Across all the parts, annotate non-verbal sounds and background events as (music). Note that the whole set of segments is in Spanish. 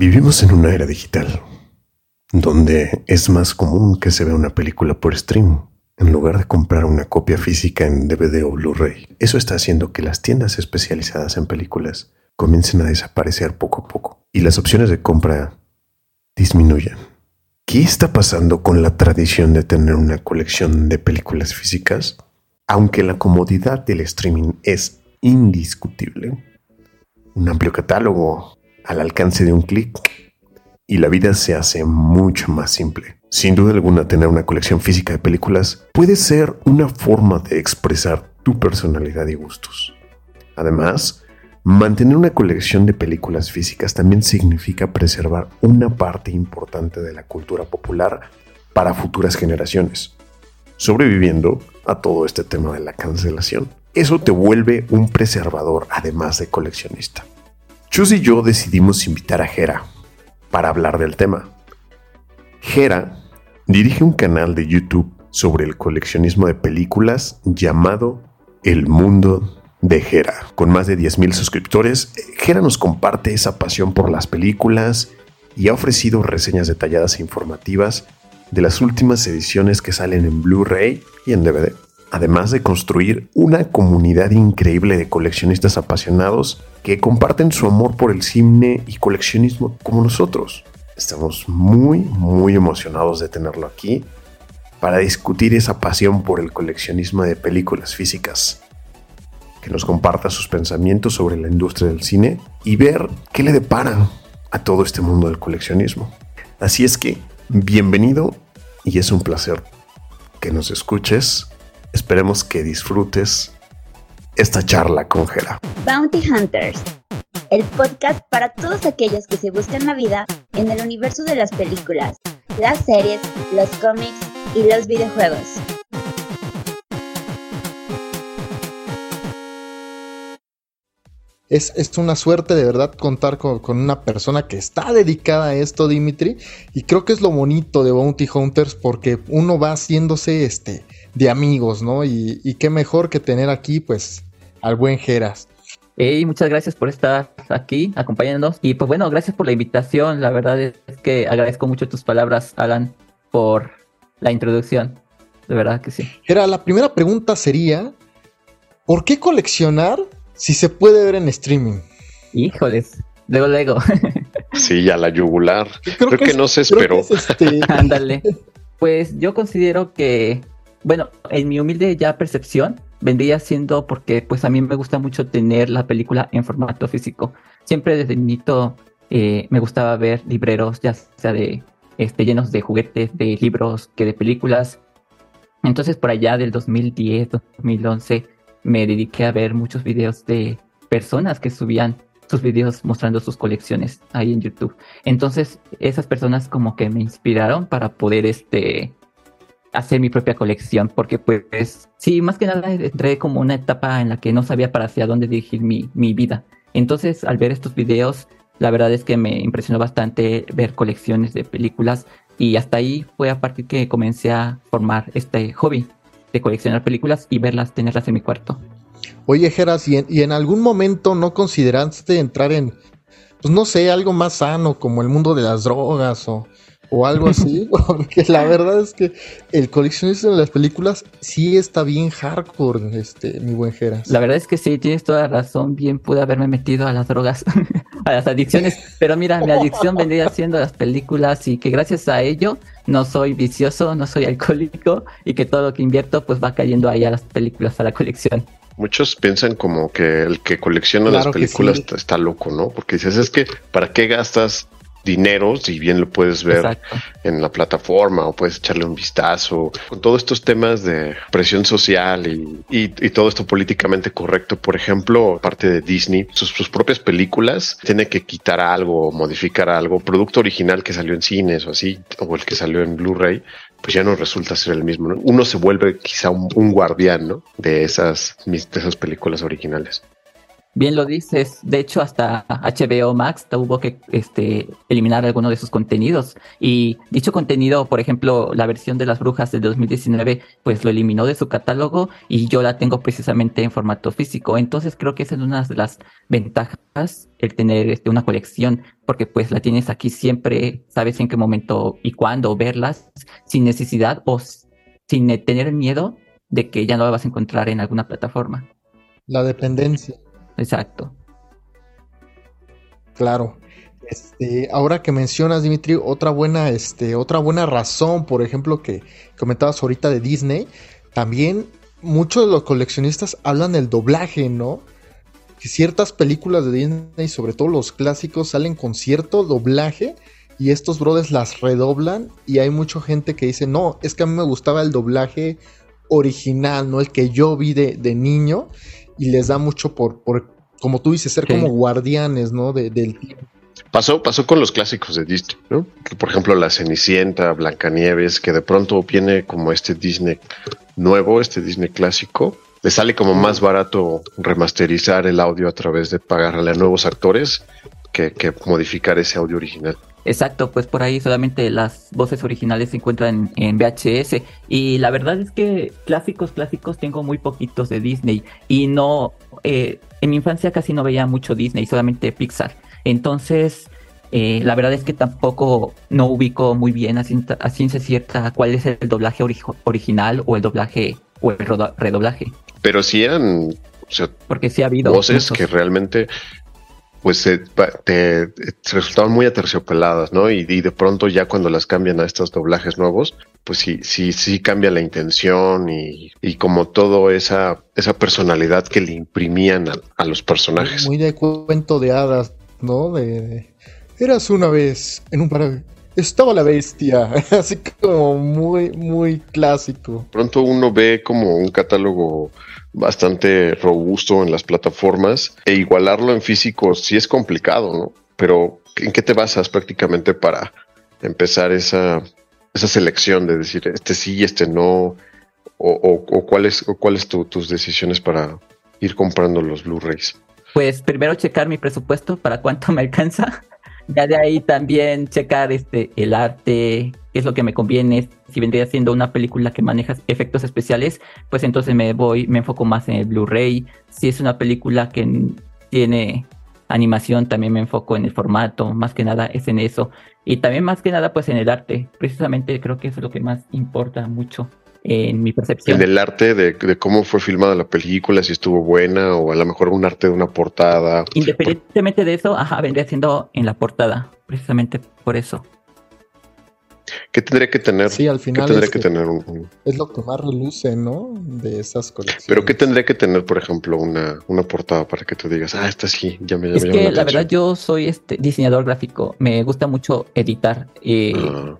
Vivimos en una era digital, donde es más común que se vea una película por stream en lugar de comprar una copia física en DVD o Blu-ray. Eso está haciendo que las tiendas especializadas en películas comiencen a desaparecer poco a poco y las opciones de compra disminuyan. ¿Qué está pasando con la tradición de tener una colección de películas físicas? Aunque la comodidad del streaming es indiscutible, un amplio catálogo al alcance de un clic y la vida se hace mucho más simple. Sin duda alguna, tener una colección física de películas puede ser una forma de expresar tu personalidad y gustos. Además, mantener una colección de películas físicas también significa preservar una parte importante de la cultura popular para futuras generaciones, sobreviviendo a todo este tema de la cancelación. Eso te vuelve un preservador además de coleccionista. Chus y yo decidimos invitar a Jera para hablar del tema. Jera dirige un canal de YouTube sobre el coleccionismo de películas llamado El Mundo de Jera. Con más de 10.000 suscriptores, Jera nos comparte esa pasión por las películas y ha ofrecido reseñas detalladas e informativas de las últimas ediciones que salen en Blu-ray y en DVD además de construir una comunidad increíble de coleccionistas apasionados que comparten su amor por el cine y coleccionismo como nosotros. Estamos muy, muy emocionados de tenerlo aquí para discutir esa pasión por el coleccionismo de películas físicas, que nos comparta sus pensamientos sobre la industria del cine y ver qué le depara a todo este mundo del coleccionismo. Así es que, bienvenido y es un placer que nos escuches Esperemos que disfrutes esta charla con Jera. Bounty Hunters, el podcast para todos aquellos que se buscan la vida en el universo de las películas, las series, los cómics y los videojuegos. Es, es, una suerte de verdad contar con, con, una persona que está dedicada a esto, Dimitri. Y creo que es lo bonito de Bounty Hunters porque uno va haciéndose este, de amigos, ¿no? Y, qué mejor que tener aquí, pues, al buen Geras. Hey, muchas gracias por estar aquí acompañándonos. Y pues bueno, gracias por la invitación. La verdad es que agradezco mucho tus palabras, Alan, por la introducción. De verdad que sí. Era la primera pregunta sería: ¿por qué coleccionar si se puede ver en streaming? Híjoles, luego, luego. (laughs) sí, ya la yugular. Creo, que, no se esperó. Este (laughs) Ándale. Pues yo considero que bueno, en mi humilde ya percepción, vendría siendo porque pues a mí me gusta mucho tener la película en formato físico. Siempre desde niñito eh, me gustaba ver libreros, ya sea de este, llenos de juguetes, de libros, que de películas. Entonces por allá del 2010, 2011 me dediqué a ver muchos videos de personas que subían sus videos mostrando sus colecciones ahí en YouTube. Entonces esas personas como que me inspiraron para poder este hacer mi propia colección, porque pues sí, más que nada entré como una etapa en la que no sabía para hacia dónde dirigir mi, mi vida. Entonces, al ver estos videos, la verdad es que me impresionó bastante ver colecciones de películas y hasta ahí fue a partir que comencé a formar este hobby de coleccionar películas y verlas, tenerlas en mi cuarto. Oye, Geras, ¿y en, ¿y en algún momento no consideraste entrar en, pues no sé, algo más sano como el mundo de las drogas o o algo así, (laughs) porque la verdad es que el coleccionista de las películas sí está bien hardcore, este, mi buen Geras. La verdad es que sí, tienes toda la razón, bien pude haberme metido a las drogas, (laughs) a las adicciones, pero mira, mi adicción vendría siendo las películas y que gracias a ello no soy vicioso, no soy alcohólico y que todo lo que invierto pues va cayendo ahí a las películas, a la colección. Muchos piensan como que el que colecciona las películas está loco, ¿no? Porque dices, es que, ¿para qué gastas dinero, si bien lo puedes ver en la plataforma o puedes echarle un vistazo, con todos estos temas de presión social y, todo esto políticamente correcto, por ejemplo, parte de Disney, sus, propias películas, tiene que quitar algo, modificar algo, producto original que salió en cines o así, o el que salió en Blu-ray, pues ya no resulta ser el mismo. Uno se vuelve quizá un, guardián ¿no? de, esas, de esas películas originales. Bien lo dices. De hecho, hasta HBO Max tuvo que este, eliminar algunos de sus contenidos. Y dicho contenido, por ejemplo, la versión de las brujas de 2019, pues lo eliminó de su catálogo y yo la tengo precisamente en formato físico. Entonces creo que esa es una de las ventajas el tener este, una colección, porque pues la tienes aquí siempre, sabes en qué momento y cuándo verlas, sin necesidad o sin tener miedo de que ya no la vas a encontrar en alguna plataforma. La dependencia. Exacto. Claro. Este, ahora que mencionas, Dimitri, otra buena, este, otra buena razón, por ejemplo, que comentabas ahorita de Disney, también muchos de los coleccionistas hablan del doblaje, ¿no? Que ciertas películas de Disney, sobre todo los clásicos, salen con cierto doblaje y estos brothers las redoblan y hay mucha gente que dice, no, es que a mí me gustaba el doblaje original, ¿no? El que yo vi de, de niño y les da mucho por, por como tú dices, ser como guardianes, ¿no? De, del tiempo. Pasó, pasó con los clásicos de Disney, ¿no? Por ejemplo, La Cenicienta, Blancanieves, que de pronto viene como este Disney nuevo, este Disney clásico. Le sale como más barato remasterizar el audio a través de pagarle a nuevos actores que, que modificar ese audio original. Exacto, pues por ahí solamente las voces originales se encuentran en VHS y la verdad es que clásicos, clásicos tengo muy poquitos de Disney y no, eh, en mi infancia casi no veía mucho Disney, solamente Pixar. Entonces, eh, la verdad es que tampoco no ubico muy bien a ciencia, cierta cuál es el doblaje original o el doblaje o el redoblaje. Pero si eran porque sí ha habido voces que realmente pues te, resultaban muy aterciopeladas, ¿no? Y, de pronto ya cuando las cambian a estos doblajes nuevos, pues sí, sí, sí cambia la intención y, como todo esa, esa personalidad que le imprimían a, los personajes. Muy de cuento de hadas, ¿no? De, eras una vez en un paraje. Estaba la bestia, (laughs) así como muy, muy clásico. Pronto uno ve como un catálogo bastante robusto en las plataformas e igualarlo en físico sí es complicado, ¿no? Pero ¿en qué te basas prácticamente para empezar esa, esa selección de decir este sí y este no? ¿O, o, cuáles cuáles tus decisiones para ir comprando los Blu-rays? Pues primero checar mi presupuesto para cuánto me alcanza. Ya de ahí también checar este el arte, qué es lo que me conviene. Si vendría siendo una película que maneja efectos especiales, pues entonces me voy, me enfoco más en el Blu-ray. Si es una película que tiene animación, también me enfoco en el formato, más que nada es en eso. Y también más que nada pues en el arte. Precisamente creo que eso es lo que más importa mucho en mi percepción. En el arte de, cómo fue filmada la película, si estuvo buena o a lo mejor un arte de una portada. Independientemente de eso, ajá, vendría siendo en la portada, precisamente por eso. ¿Qué tendría que tener? Sí, al final. tendría que, tener un, Es lo que más reluce, ¿no? De esas colecciones. Pero ¿qué tendría que tener, por ejemplo, una, una portada para que tú digas, ah, esta sí, ya me, Es que la, verdad yo soy este diseñador gráfico. Me gusta mucho editar. Eh, ah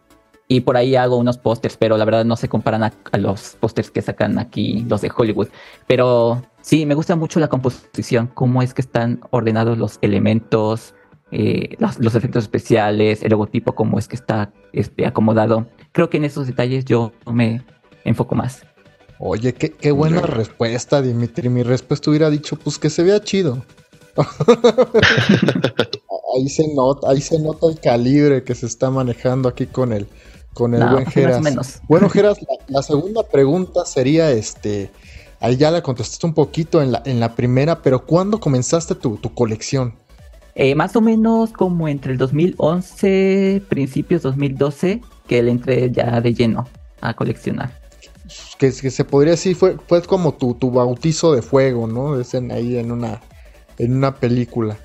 y por ahí hago unos pósters, pero la verdad no se comparan a, los pósters que sacan aquí los de Hollywood. Pero sí, me gusta mucho la composición, cómo es que están ordenados los elementos, eh, los, efectos especiales, el logotipo, cómo es que está este, acomodado. Creo que en esos detalles yo me enfoco más. Oye, qué, qué buena respuesta, Dimitri. Mi respuesta hubiera dicho, pues que se vea chido. (laughs) ahí se nota, ahí se nota el calibre que se está manejando aquí con el, con el buen Geras. Bueno, Geras, la, segunda pregunta sería, este, ahí ya la contestaste un poquito en la, en la primera, pero ¿cuándo comenzaste tu, colección? Eh, más o menos como entre el 2011, principios 2012, que le entré ya de lleno a coleccionar. Que, se podría decir, fue, fue como tu, tu bautizo de fuego, ¿no? Es ahí en una, en una película.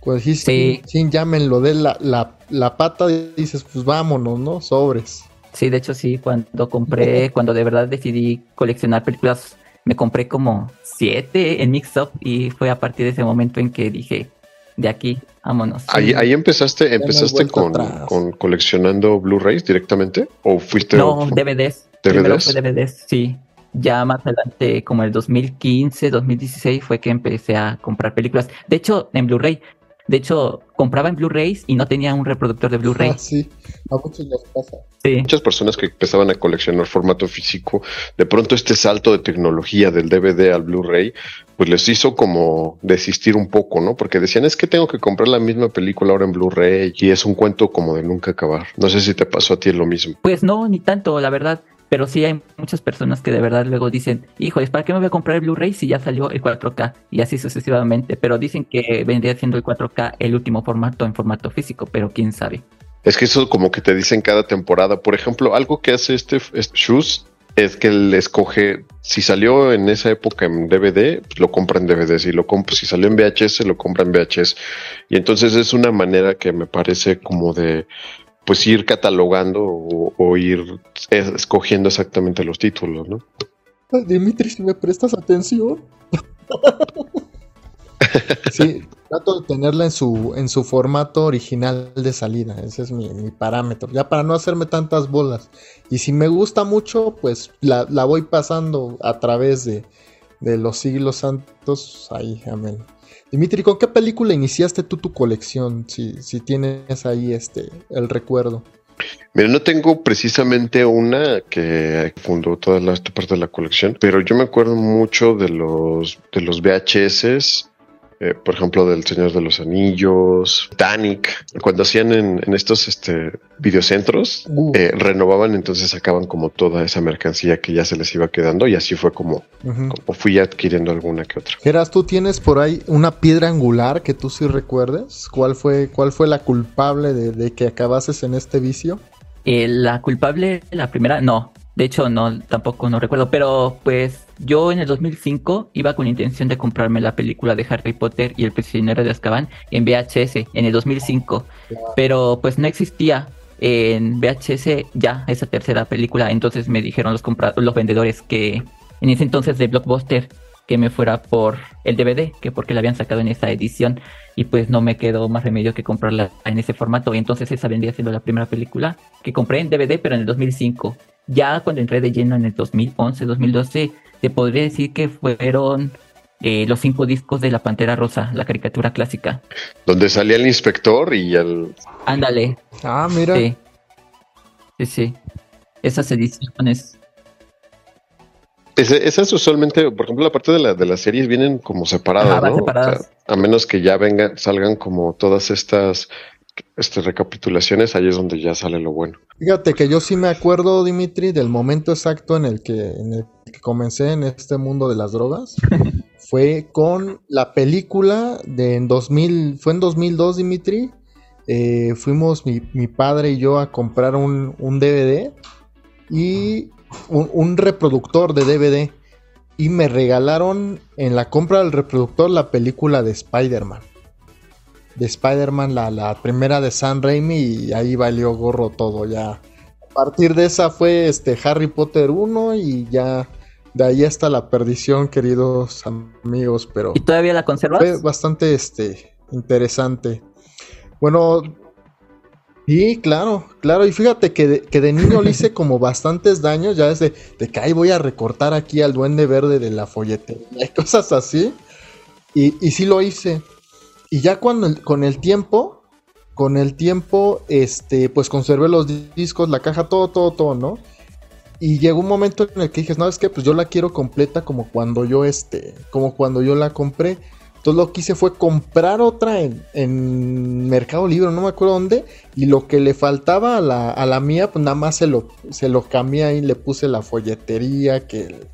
Cuando dijiste, sí. llámenlo de la, la, la pata, dices, pues vámonos, ¿no? Sobres. Sí, de hecho sí, cuando compré, (laughs) cuando de verdad decidí coleccionar películas, me compré como siete en Mix Up y fue a partir de ese momento en que dije, de aquí, vámonos. Ahí, ahí empezaste, empezaste con, con, coleccionando Blu-rays directamente o fuiste no DVDs. DVDs. DVDs, sí. Ya más adelante, como el 2015, 2016, fue que empecé a comprar películas. De hecho, en Blu-ray De hecho, compraba en Blu-rays y no tenía un reproductor de (laughs) Blu-ray. Ah, sí, a muchos nos pasa. Sí. Muchas personas que empezaban a coleccionar formato físico, de pronto este salto de tecnología del DVD al Blu-ray, pues les hizo como desistir un poco, ¿no? Porque decían, es que tengo que comprar la misma película ahora en Blu-ray y es un cuento como de nunca acabar. No sé si te pasó a ti lo mismo. Pues no, ni tanto, la verdad. Pero sí hay muchas personas que de verdad luego dicen, híjoles, ¿para qué me voy a comprar el Blu-ray si ya salió el 4K? Y así sucesivamente. Pero dicen que vendría siendo el 4K el último formato en formato físico, pero quién sabe. Es que eso como que te dicen cada temporada. Por ejemplo, algo que hace este, este Shoes es que él escoge, si salió en esa época en DVD, pues lo compra en DVD. Si, lo comp si salió en VHS, lo compra en VHS. Y entonces es una manera que me parece como de pues ir catalogando o, o, ir escogiendo exactamente los títulos, ¿no? Dimitri, si me prestas atención. (laughs) sí, trato de tenerla en su, en su formato original de salida. Ese es mi, mi, parámetro. Ya para no hacerme tantas bolas. Y si me gusta mucho, pues la, la voy pasando a través de, de los siglos santos. Ahí, amén. Dimitri, ¿con qué película iniciaste tú tu colección? Si, si tienes ahí este el recuerdo. Mira, no tengo precisamente una que fundó toda la, esta parte de la colección, pero yo me acuerdo mucho de los de los VHS. Eh, por ejemplo, del Señor de los Anillos, Titanic, cuando hacían en, en estos este, videocentros, uh. eh, renovaban, entonces sacaban como toda esa mercancía que ya se les iba quedando y así fue como, uh -huh. como fui adquiriendo alguna que otra. Geras, ¿tú tienes por ahí una piedra angular que tú sí recuerdes? ¿Cuál fue, cuál fue la culpable de, de que acabases en este vicio? Eh, la culpable, la primera, no. De hecho, no, tampoco no recuerdo. Pero pues yo en el 2005 iba con la intención de comprarme la película de Harry Potter y el prisionero de Azkaban en VHS en el 2005. Pero pues no existía en VHS ya esa tercera película. Entonces me dijeron los, los vendedores que en ese entonces de Blockbuster que me fuera por el DVD, que porque la habían sacado en esa edición y pues no me quedó más remedio que comprarla en ese formato y entonces esa vendría siendo la primera película que compré en DVD pero en el 2005. Ya cuando entré de lleno en el 2011, 2012, te podría decir que fueron eh, los cinco discos de La Pantera Rosa, la caricatura clásica. Donde salía el inspector y el... Ándale. Ah, mira. Sí, sí, sí. Esas ediciones esas usualmente, por ejemplo, la parte de, la, de las series vienen como separadas, Ajá, ¿no? separadas. O sea, a menos que ya vengan, salgan como todas estas este, recapitulaciones, ahí es donde ya sale lo bueno. Fíjate que yo sí me acuerdo, Dimitri, del momento exacto en el que, en el que comencé en este mundo de las drogas. (laughs) fue con la película de en 2000, fue en 2002, Dimitri. Eh, fuimos mi, mi, padre y yo a comprar un, un DVD y un, un, reproductor de DVD y me regalaron en la compra del reproductor la película de Spider-Man. De Spider-Man, la, la, primera de Sam Raimi y ahí valió gorro todo ya. A partir de esa fue este Harry Potter 1 y ya de ahí hasta la perdición, queridos amigos, pero... ¿Y todavía la conservas? Fue bastante este, interesante. Bueno, Sí, claro, claro. Y fíjate que de, que de niño le hice (laughs) como bastantes daños, ya desde de que ahí voy a recortar aquí al duende verde de la folletería y cosas así. Y, y sí lo hice. Y ya cuando con el tiempo, con el tiempo, este, pues conservé los discos, la caja, todo, todo, todo, ¿no? Y llegó un momento en el que dije, no, es que pues yo la quiero completa como cuando yo, este, como cuando yo la compré. Entonces lo que hice fue comprar otra en, en, Mercado Libre, no me acuerdo dónde, y lo que le faltaba a la, a la mía, pues nada más se lo, se lo cambié ahí, le puse la folletería, que el,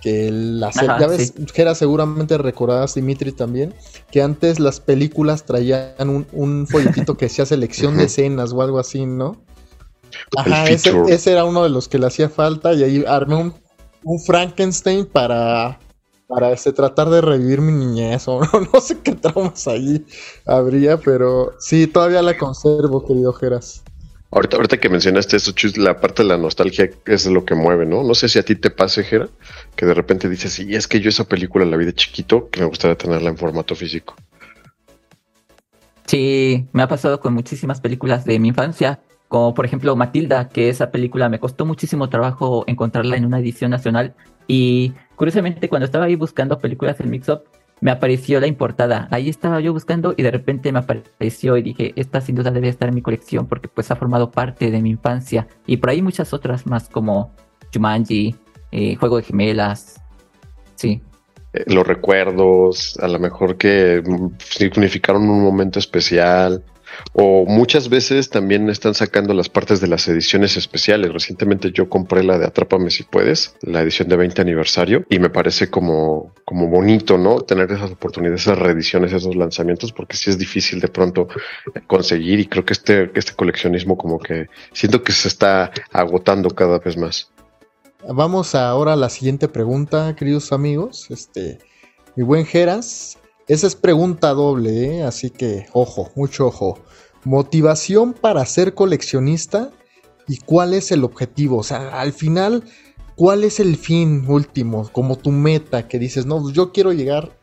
que el, la Ajá, ya ves, sí. seguramente recordadas Dimitri también, que antes las películas traían un, un folletito que decía selección de escenas o algo así, ¿no? Ajá, ese, ese, era uno de los que le hacía falta y ahí armé un, un Frankenstein para para este, tratar de revivir mi niñez o (laughs) no, no, sé qué traumas ahí habría, pero sí, todavía la conservo, querido Geras. Ahorita, ahorita que mencionaste eso, Chus, la parte de la nostalgia es lo que mueve, ¿no? No sé si a ti te pase, Jera, que de repente dices, sí, es que yo esa película la vi de chiquito, que me gustaría tenerla en formato físico. Sí, me ha pasado con muchísimas películas de mi infancia, como por ejemplo Matilda, que esa película me costó muchísimo trabajo encontrarla en una edición nacional y curiosamente cuando estaba ahí buscando películas en Mixup, me apareció la importada. Ahí estaba yo buscando y de repente me apareció y dije, esta sin duda debe estar en mi colección porque pues ha formado parte de mi infancia. Y por ahí muchas otras más como Jumanji, eh, Juego de Gemelas. Sí. Eh, los recuerdos, a lo mejor que significaron un momento especial, o muchas veces también están sacando las partes de las ediciones especiales. Recientemente yo compré la de Atrápame si puedes, la edición de 20 aniversario, y me parece como, como bonito, ¿no? Tener esas oportunidades, esas reediciones, esos lanzamientos, porque sí es difícil de pronto conseguir y creo que este, este coleccionismo como que siento que se está agotando cada vez más. Vamos ahora a la siguiente pregunta, queridos amigos. Este, mi buen Geras, esa es pregunta doble, ¿eh? así que ojo, mucho ojo. Motivación para ser coleccionista y cuál es el objetivo. O sea, al final, ¿cuál es el fin último? Como tu meta que dices, no, pues yo quiero llegar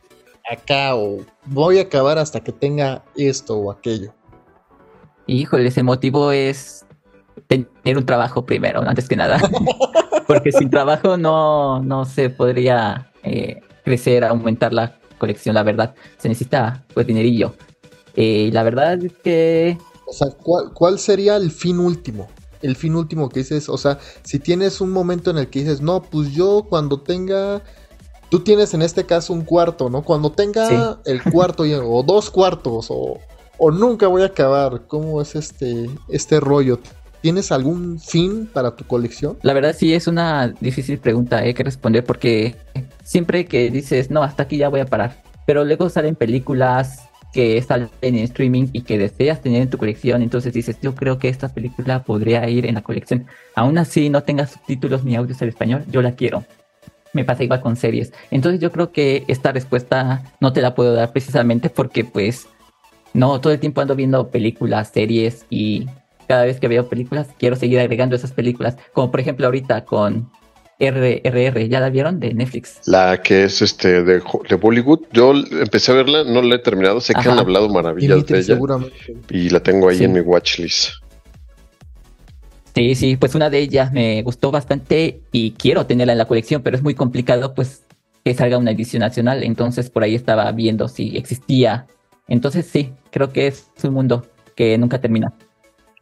acá o voy a acabar hasta que tenga esto o aquello. Híjole, ese motivo es tener un trabajo primero, antes que nada. (laughs) Porque sin trabajo no, no se podría eh, crecer, aumentar la colección, la verdad. Se necesita pues dinerillo. Eh, la verdad es que... O sea, ¿cuál, sería el fin último? El fin último que dices, o sea, si tienes un momento en el que dices, no, pues yo cuando tenga... Tú tienes en este caso un cuarto, ¿no? Cuando tenga el cuarto o dos cuartos o, o nunca voy a acabar. ¿Cómo es este, este rollo? ¿Tienes algún fin para tu colección? La verdad sí es una difícil pregunta hay eh, que responder porque siempre que dices, no, hasta aquí ya voy a parar, pero luego salen películas que salen en streaming y que deseas tener en tu colección, entonces dices, yo creo que esta película podría ir en la colección. Aún así no tenga subtítulos ni audios en español, yo la quiero. Me pasa igual con series. Entonces yo creo que esta respuesta no te la puedo dar precisamente porque pues no, todo el tiempo ando viendo películas, series y cada vez que veo películas quiero seguir agregando esas películas, como por ejemplo ahorita con RRR, ¿ya la vieron de Netflix? La que es este de, de Bollywood. Yo empecé a verla, no la he terminado, sé que han hablado maravillas de ella. Y la tengo ahí en mi watchlist. Sí, sí, pues una de ellas me gustó bastante y quiero tenerla en la colección, pero es muy complicado pues que salga una edición nacional, entonces por ahí estaba viendo si existía. Entonces sí, creo que es un mundo que nunca termina.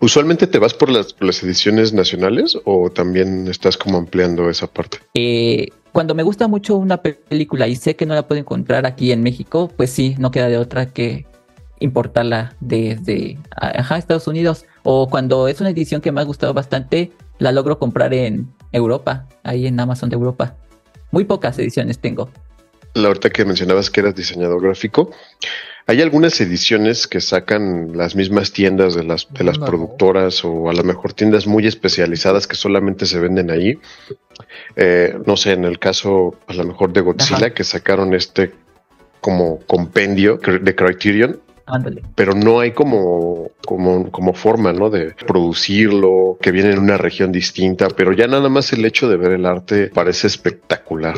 ¿Usualmente te vas por las, ediciones nacionales o también estás como ampliando esa parte? Eh, cuando me gusta mucho una película y sé que no la puedo encontrar aquí en México, pues sí, no queda de otra que importarla desde Estados Unidos. O cuando es una edición que me ha gustado bastante, la logro comprar en Europa, ahí en Amazon de Europa. Muy pocas ediciones tengo. La ahorita que mencionabas que eras diseñador gráfico, hay algunas ediciones que sacan las mismas tiendas de las, de las productoras o a lo mejor tiendas muy especializadas que solamente se venden ahí. Eh, no sé, en el caso a lo mejor de Godzilla que sacaron este como compendio de Criterion pero no hay como, como, como forma, ¿no? De producirlo, que viene en una región distinta, pero ya nada más el hecho de ver el arte parece espectacular.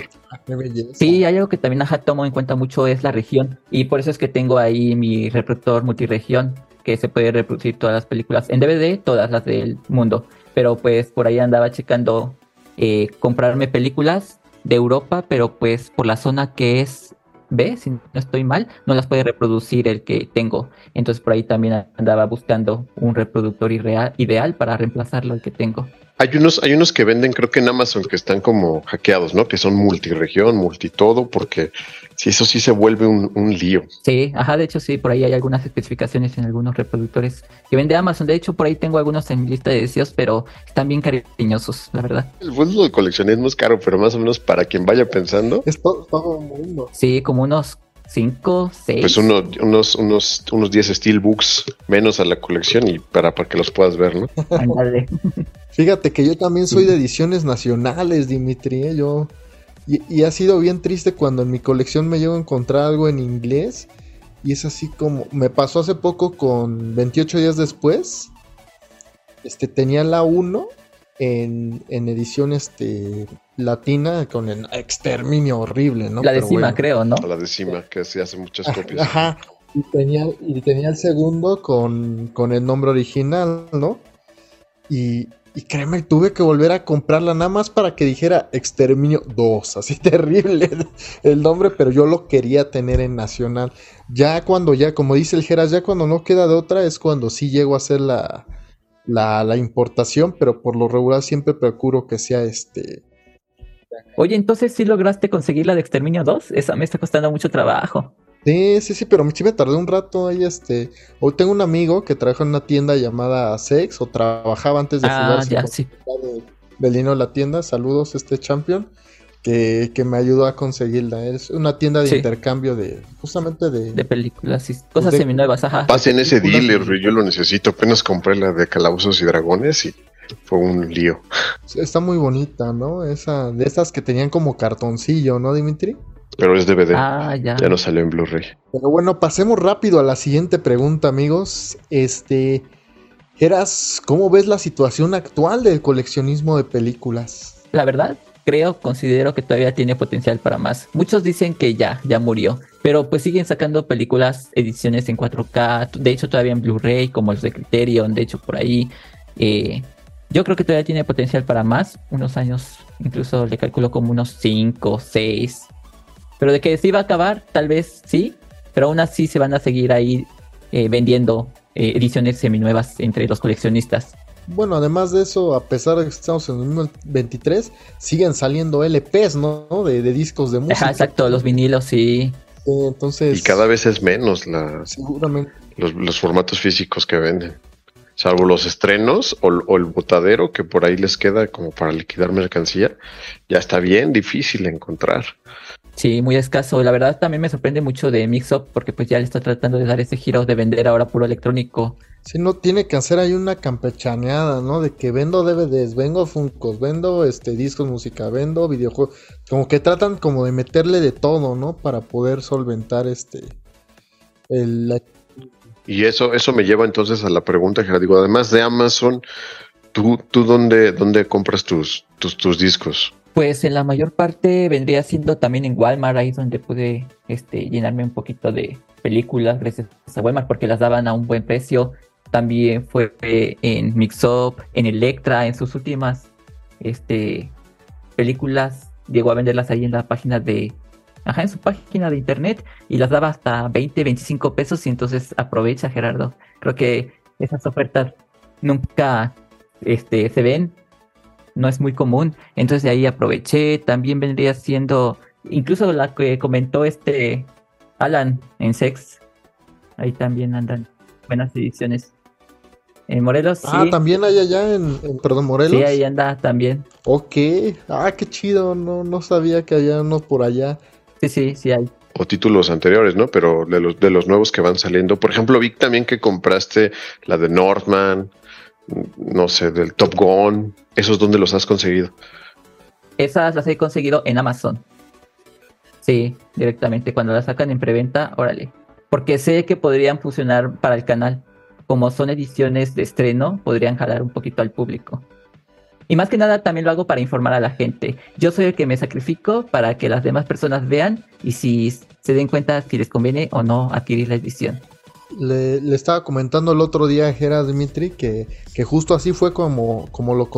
Sí, hay algo que también ajá, tomo en cuenta mucho es la región y por eso es que tengo ahí mi reproductor multiregión que se puede reproducir todas las películas en DVD, todas las del mundo. Pero pues por ahí andaba checando eh, comprarme películas de Europa, pero pues por la zona que es B, si no estoy mal, no las puede reproducir el que tengo. Entonces por ahí también andaba buscando un reproductor ideal para reemplazarlo al que tengo. Hay unos, hay unos que venden, creo que en Amazon, que están como hackeados, ¿no? Que son multiregión, multitodo, porque si eso sí se vuelve un, lío. Sí, ajá, de hecho sí, por ahí hay algunas especificaciones en algunos reproductores que vende Amazon. De hecho, por ahí tengo algunos en mi lista de deseos, pero están bien cariñosos, la verdad. El mundo de coleccionismo es caro, pero más o menos para quien vaya pensando. Es todo, todo mundo. Sí, como unos 5, 6. Pues uno, unos, unos, unos 10 steelbooks menos a la colección y para, para que los puedas ver, ¿no? (laughs) Fíjate que yo también soy de ediciones nacionales, Dimitri. ¿eh? Yo, y, ha sido bien triste cuando en mi colección me llego a encontrar algo en inglés. Y es así como. Me pasó hace poco con 28 días después. Este tenía la 1 en, en edición este latina con el exterminio horrible, ¿no? La décima, creo, ¿no? La décima, que se hace muchas copias. Ajá. Y tenía, y tenía el segundo con, con el nombre original, ¿no? Y, Y créeme, tuve que volver a comprarla nada más para que dijera Exterminio 2. Así (laughs) terrible el nombre, pero yo lo quería tener en Nacional. Ya cuando ya, como dice el Geras, ya cuando no queda de otra es cuando sí llego a hacer la, la, la importación, pero por lo regular siempre procuro que sea este. Oye, entonces sí lograste conseguir la de Exterminio 2? Esa me está costando mucho trabajo. Sí, sí, sí, pero sí me tardé un rato ahí, este... Hoy tengo un amigo que trabaja en una tienda llamada Sex, o trabajaba antes de ah, ya, sí. de, de la tienda, saludos este champion, que, que, me ayudó a conseguirla. Es una tienda de intercambio de, justamente de... De películas y cosas seminuevas, ajá. Pasen ese dealer, yo lo necesito, apenas compré la de Calabozos y Dragones y fue un lío. Está muy bonita, ¿no? Esa, de esas que tenían como cartoncillo, ¿no, Dimitri? Pero es DVD. Ah, ya. Ya no salió en Blu-ray. Pero bueno, pasemos rápido a la siguiente pregunta, amigos. Este. Eras, ¿cómo ves la situación actual del coleccionismo de películas? La verdad, creo, considero que todavía tiene potencial para más. Muchos dicen que ya, ya murió, pero pues siguen sacando películas, ediciones en 4K, de hecho todavía en Blu-ray, como los de Criterion, de hecho por ahí. Eh, yo creo que todavía tiene potencial para más, unos años, incluso le calculo como unos 5, 6, pero de que se iba a acabar, tal vez sí, pero aún así se van a seguir ahí eh, vendiendo eh, ediciones seminuevas entre los coleccionistas. Bueno, además de eso, a pesar de que estamos en el 2023, siguen saliendo LPs, ¿no? De, discos de música. exacto, los vinilos, sí. entonces... Y cada vez es menos la, seguramente. Los, formatos físicos que venden. Salvo los estrenos o, o, el botadero que por ahí les queda como para liquidar mercancía, ya está bien difícil encontrar. Sí, muy escaso. La verdad también me sorprende mucho de Mixup porque pues ya le está tratando de dar ese giro de vender ahora puro electrónico. Sí, no tiene que hacer ahí una campechaneada, ¿no? De que vendo DVDs, vengo Funkos, vendo este discos música, vendo videojuegos. Como que tratan como de meterle de todo, ¿no? Para poder solventar este el y eso, eso me lleva entonces a la pregunta que le digo, además de Amazon, ¿tú, tú dónde, dónde compras tus, tus, tus discos? Pues en la mayor parte vendría siendo también en Walmart, ahí donde pude este, llenarme un poquito de películas gracias a Walmart porque las daban a un buen precio. También fue en Mixup, en Electra, en sus últimas este, películas. Llegó a venderlas ahí en la página de. Ajá, en su página de internet y las daba hasta 20, 25 pesos. Y entonces aprovecha, Gerardo. Creo que esas ofertas nunca este, se ven no es muy común. Entonces de ahí aproveché. También vendría siendo, incluso la que comentó este Alan en Sex. Ahí también andan buenas ediciones. En Morelos. Ah, también hay allá en, perdón, Morelos. Sí, ahí anda también. Ok. Ah, qué chido. No, no sabía que había uno por allá. Sí, sí, sí hay. O títulos anteriores, ¿no? Pero de los, de los nuevos que van saliendo. Por ejemplo, vi también que compraste la de Northman no sé, del Top Gun, ¿esos dónde los has conseguido? Esas las he conseguido en Amazon. Sí, directamente. Cuando las sacan en preventa, órale. Porque sé que podrían funcionar para el canal. Como son ediciones de estreno, podrían jalar un poquito al público. Y más que nada también lo hago para informar a la gente. Yo soy el que me sacrifico para que las demás personas vean y si se den cuenta si les conviene o no adquirir la edición. Le, estaba comentando el otro día a Gera Dimitri que, que justo así fue como, como lo,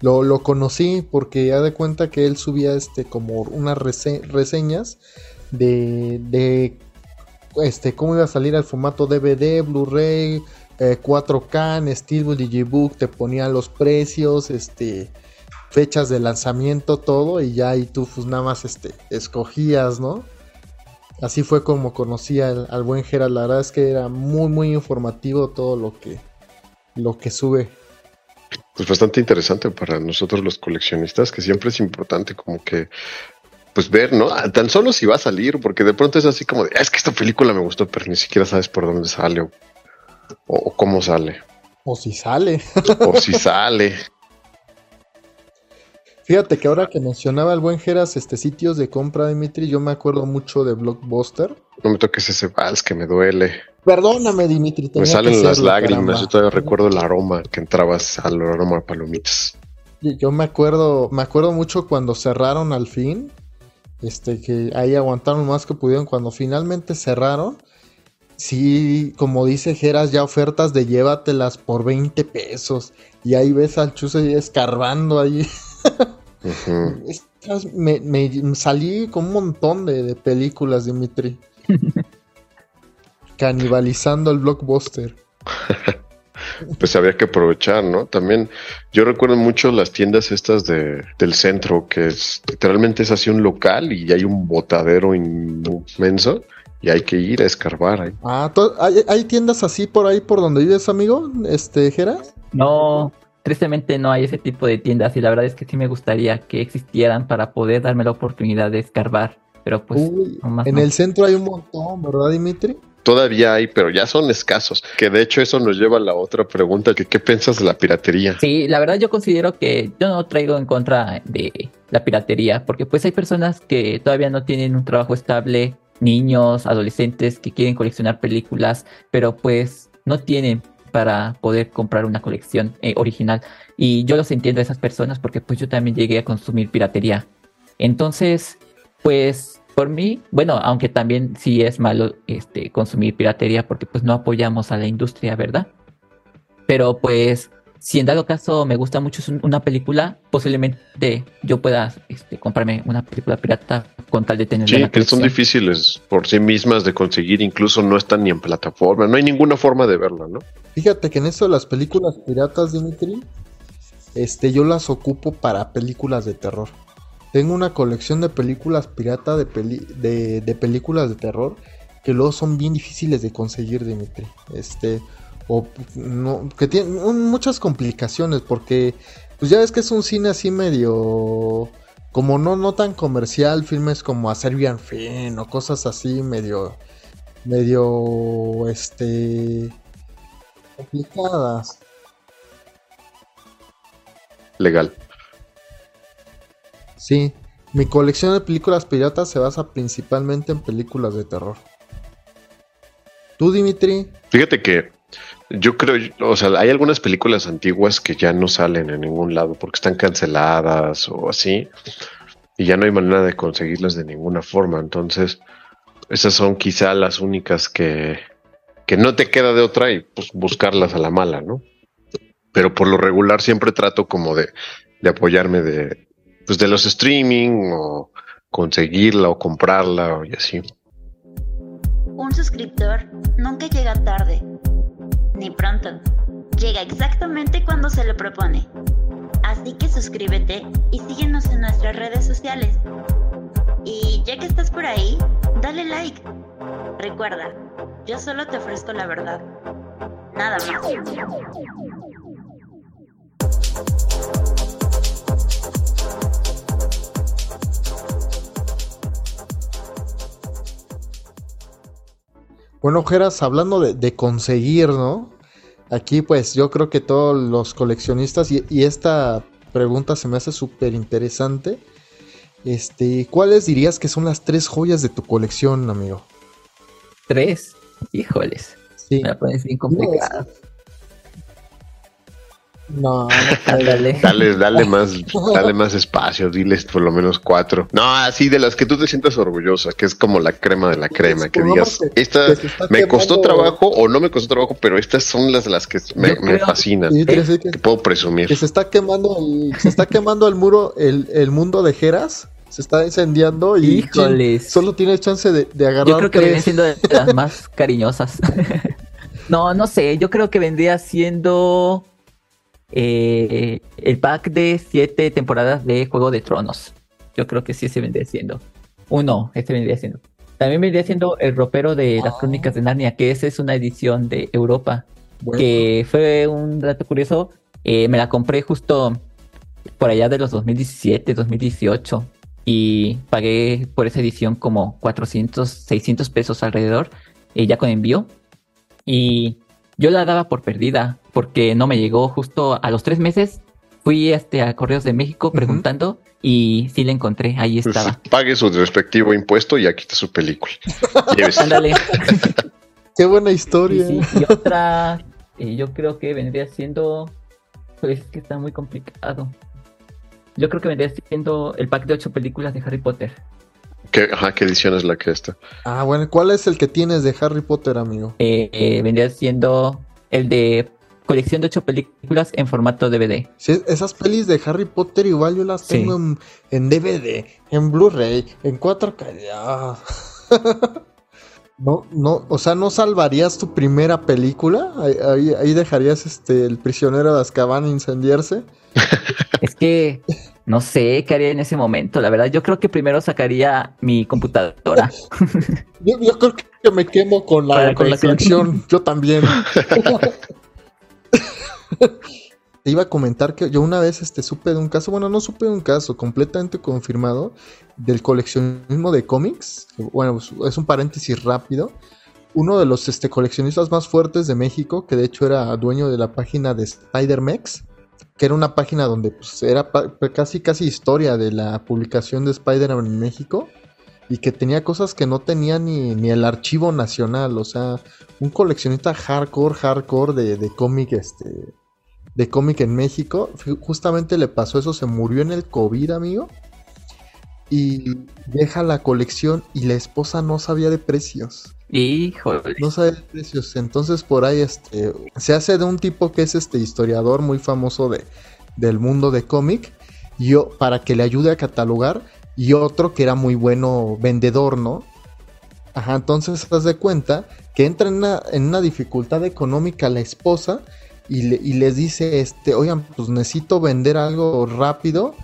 lo, lo, conocí, porque ya de cuenta que él subía este como unas reseñas de, de este, cómo iba a salir el formato DVD, Blu-ray, 4K, en Steelbook, Digibook, te ponían los precios, este, fechas de lanzamiento, todo, y ya ahí tú pues nada más este, escogías, ¿no? así fue como conocí al, buen Gerald. La verdad es que era muy, muy informativo todo lo que, lo que sube. Pues bastante interesante para nosotros los coleccionistas, que siempre es importante como que pues ver, ¿no? Ah, tan solo si va a salir, porque de pronto es así como de, ah, es que esta película me gustó, pero ni siquiera sabes por dónde sale o cómo sale. O si sale. o si sale. (laughs) Fíjate que ahora que mencionaba el buen Geras este sitios de compra, Dimitri, yo me acuerdo mucho de Blockbuster. No me toques ese vals que me duele. Perdóname, Dimitri. Me salen las lágrimas. Yo todavía recuerdo el aroma que entrabas al aroma de palomitas. Yo me acuerdo, me acuerdo mucho cuando cerraron al fin. Este, que ahí aguantaron más que pudieron. Cuando finalmente cerraron, sí, como dice Geras, ya ofertas de llévatelas por 20 pesos. Y ahí ves al Chuse escarbando ahí. me, salí con un montón de, de películas, Dimitri. (laughs) Canibalizando el blockbuster. (laughs) pues había que aprovechar, ¿no? También yo recuerdo mucho las tiendas estas de, del centro, que es literalmente es así un local y hay un botadero inmenso y hay que ir a escarbar ahí. Ah, ¿hay, tiendas así por ahí por donde vives, amigo? Este, Geras? No, tristemente no hay ese tipo de tiendas y la verdad es que sí me gustaría que existieran para poder darme la oportunidad de escarbar. Pero pues, en el centro hay un montón, ¿verdad, Dimitri? Todavía hay, pero ya son escasos. Que de hecho eso nos lleva a la otra pregunta, que qué piensas de la piratería. Sí, la verdad yo considero que yo no traigo en contra de la piratería, porque pues hay personas que todavía no tienen un trabajo estable, niños, adolescentes que quieren coleccionar películas, pero pues no tienen para poder comprar una colección eh, original. Y yo los entiendo a esas personas porque pues yo también llegué a consumir piratería. Entonces, pues por mí, bueno, aunque también sí es malo este, consumir piratería porque pues no apoyamos a la industria, ¿verdad? Pero pues si en dado caso me gusta mucho una película, posiblemente yo pueda este, comprarme una película pirata con tal de tener. Sí, que son difíciles por sí mismas de conseguir, incluso no están ni en plataforma, no hay ninguna forma de verla, ¿no? Fíjate que en eso de las películas piratas, Dimitri, este, yo las ocupo para películas de terror. Tengo una colección de películas pirata de, de, películas de terror que luego son bien difíciles de conseguir, Dimitri. Este, o no, que tienen muchas complicaciones porque, pues ya ves que es un cine así medio, como no, no tan comercial, filmes como A Serbian Film o cosas así medio, medio, este, complicadas. Legal. Sí, mi colección de películas piratas se basa principalmente en películas de terror. ¿Tú, Dimitri? Fíjate que yo creo, o sea, hay algunas películas antiguas que ya no salen en ningún lado porque están canceladas o así, y ya no hay manera de conseguirlas de ninguna forma. Entonces, esas son quizá las únicas que, que no te queda de otra y pues buscarlas a la mala, ¿no? Pero por lo regular siempre trato como de, de apoyarme de, pues de los streaming o conseguirla o comprarla y así. Un suscriptor nunca llega tarde, ni pronto. Llega exactamente cuando se lo propone. Así que suscríbete y síguenos en nuestras redes sociales. Y ya que estás por ahí, dale like. Recuerda, yo solo te ofrezco la verdad. Nada más. Bueno, Geras, hablando de, conseguir, ¿no? Aquí pues yo creo que todos los coleccionistas, y, esta pregunta se me hace súper interesante. Este, ¿cuáles dirías que son las tres joyas de tu colección, amigo? ¿Tres? Híjoles. Sí. Me la pones bien complicada. No, dale. dale, dale (laughs) más, dale más espacio, diles por lo menos cuatro. No, así de las que tú te sientas orgullosa, que es como la crema de la crema, que digas, esta me costó trabajo o no me costó trabajo, pero estas son las, las que me, fascinan, que, puedo presumir. Que se está quemando el, se está quemando el muro, el, el mundo de Jeras se está incendiando y solo tiene chance de, de agarrar. Yo creo que vienen siendo de las más (laughs) cariñosas. (laughs) no, no sé, yo creo que vendría siendo eh, el pack de siete temporadas de Juego de Tronos. Yo creo que sí se vendría siendo. Uno, este vendría siendo. También vendría siendo el ropero de las crónicas de Narnia, que esa es una edición de Europa. Que fue un dato curioso. Eh, me la compré justo por allá de los 2017, 2018. Y pagué por esa edición como 400, 600 pesos alrededor, eh, ya con envío. Y yo la daba por perdida porque no me llegó justo a los tres meses. Fui este, a Correos de México preguntando y sí la encontré, ahí pues estaba. pague su respectivo impuesto y aquí está su película. (laughs) Ándale. (laughs) Qué buena historia. y otra, eh, yo creo que vendría siendo, pues que está muy complicado. Yo creo que vendría siendo el pack de ocho películas de Harry Potter. ¿Qué, ajá, ¿qué edición es la que está? Ah, bueno, ¿cuál es el que tienes de Harry Potter, amigo? Eh, eh, vendría siendo el de colección de ocho películas en formato DVD. Sí, esas pelis de Harry Potter igual yo las tengo en, en, DVD, en Blu-ray, en 4K. Ah. (laughs) no, no, o sea, ¿no salvarías tu primera película? Ahí, ahí, dejarías este el prisionero de Azkaban incendiarse. es que no sé qué haría en ese momento, la verdad. Yo creo que primero sacaría mi computadora. (laughs) yo, creo que me quemo con la, con la colección. Yo también. (laughs) Te iba a comentar que yo una vez este, supe de un caso, bueno, no supe de un caso completamente confirmado del coleccionismo de cómics. Bueno, pues, es un paréntesis rápido. Uno de los este, coleccionistas más fuertes de México, que de hecho era dueño de la página de Spider-Mex, que era una página donde pues, era casi casi historia de la publicación de Spider-Man en México y que tenía cosas que no tenía ni, ni el archivo nacional, o sea, un coleccionista hardcore, hardcore de, de cómic, este, de cómic en México, justamente le pasó eso, se murió en el COVID, amigo, y deja la colección y la esposa no sabía de precios. No sabe precios. Entonces por ahí este se hace de un tipo que es este historiador muy famoso de, del mundo de cómic. Yo, para que le ayude a catalogar. Y otro que era muy bueno vendedor, ¿no? Ajá, entonces das de cuenta que entra en una, dificultad económica la esposa y, le, les dice, este, oigan, pues necesito vender algo rápido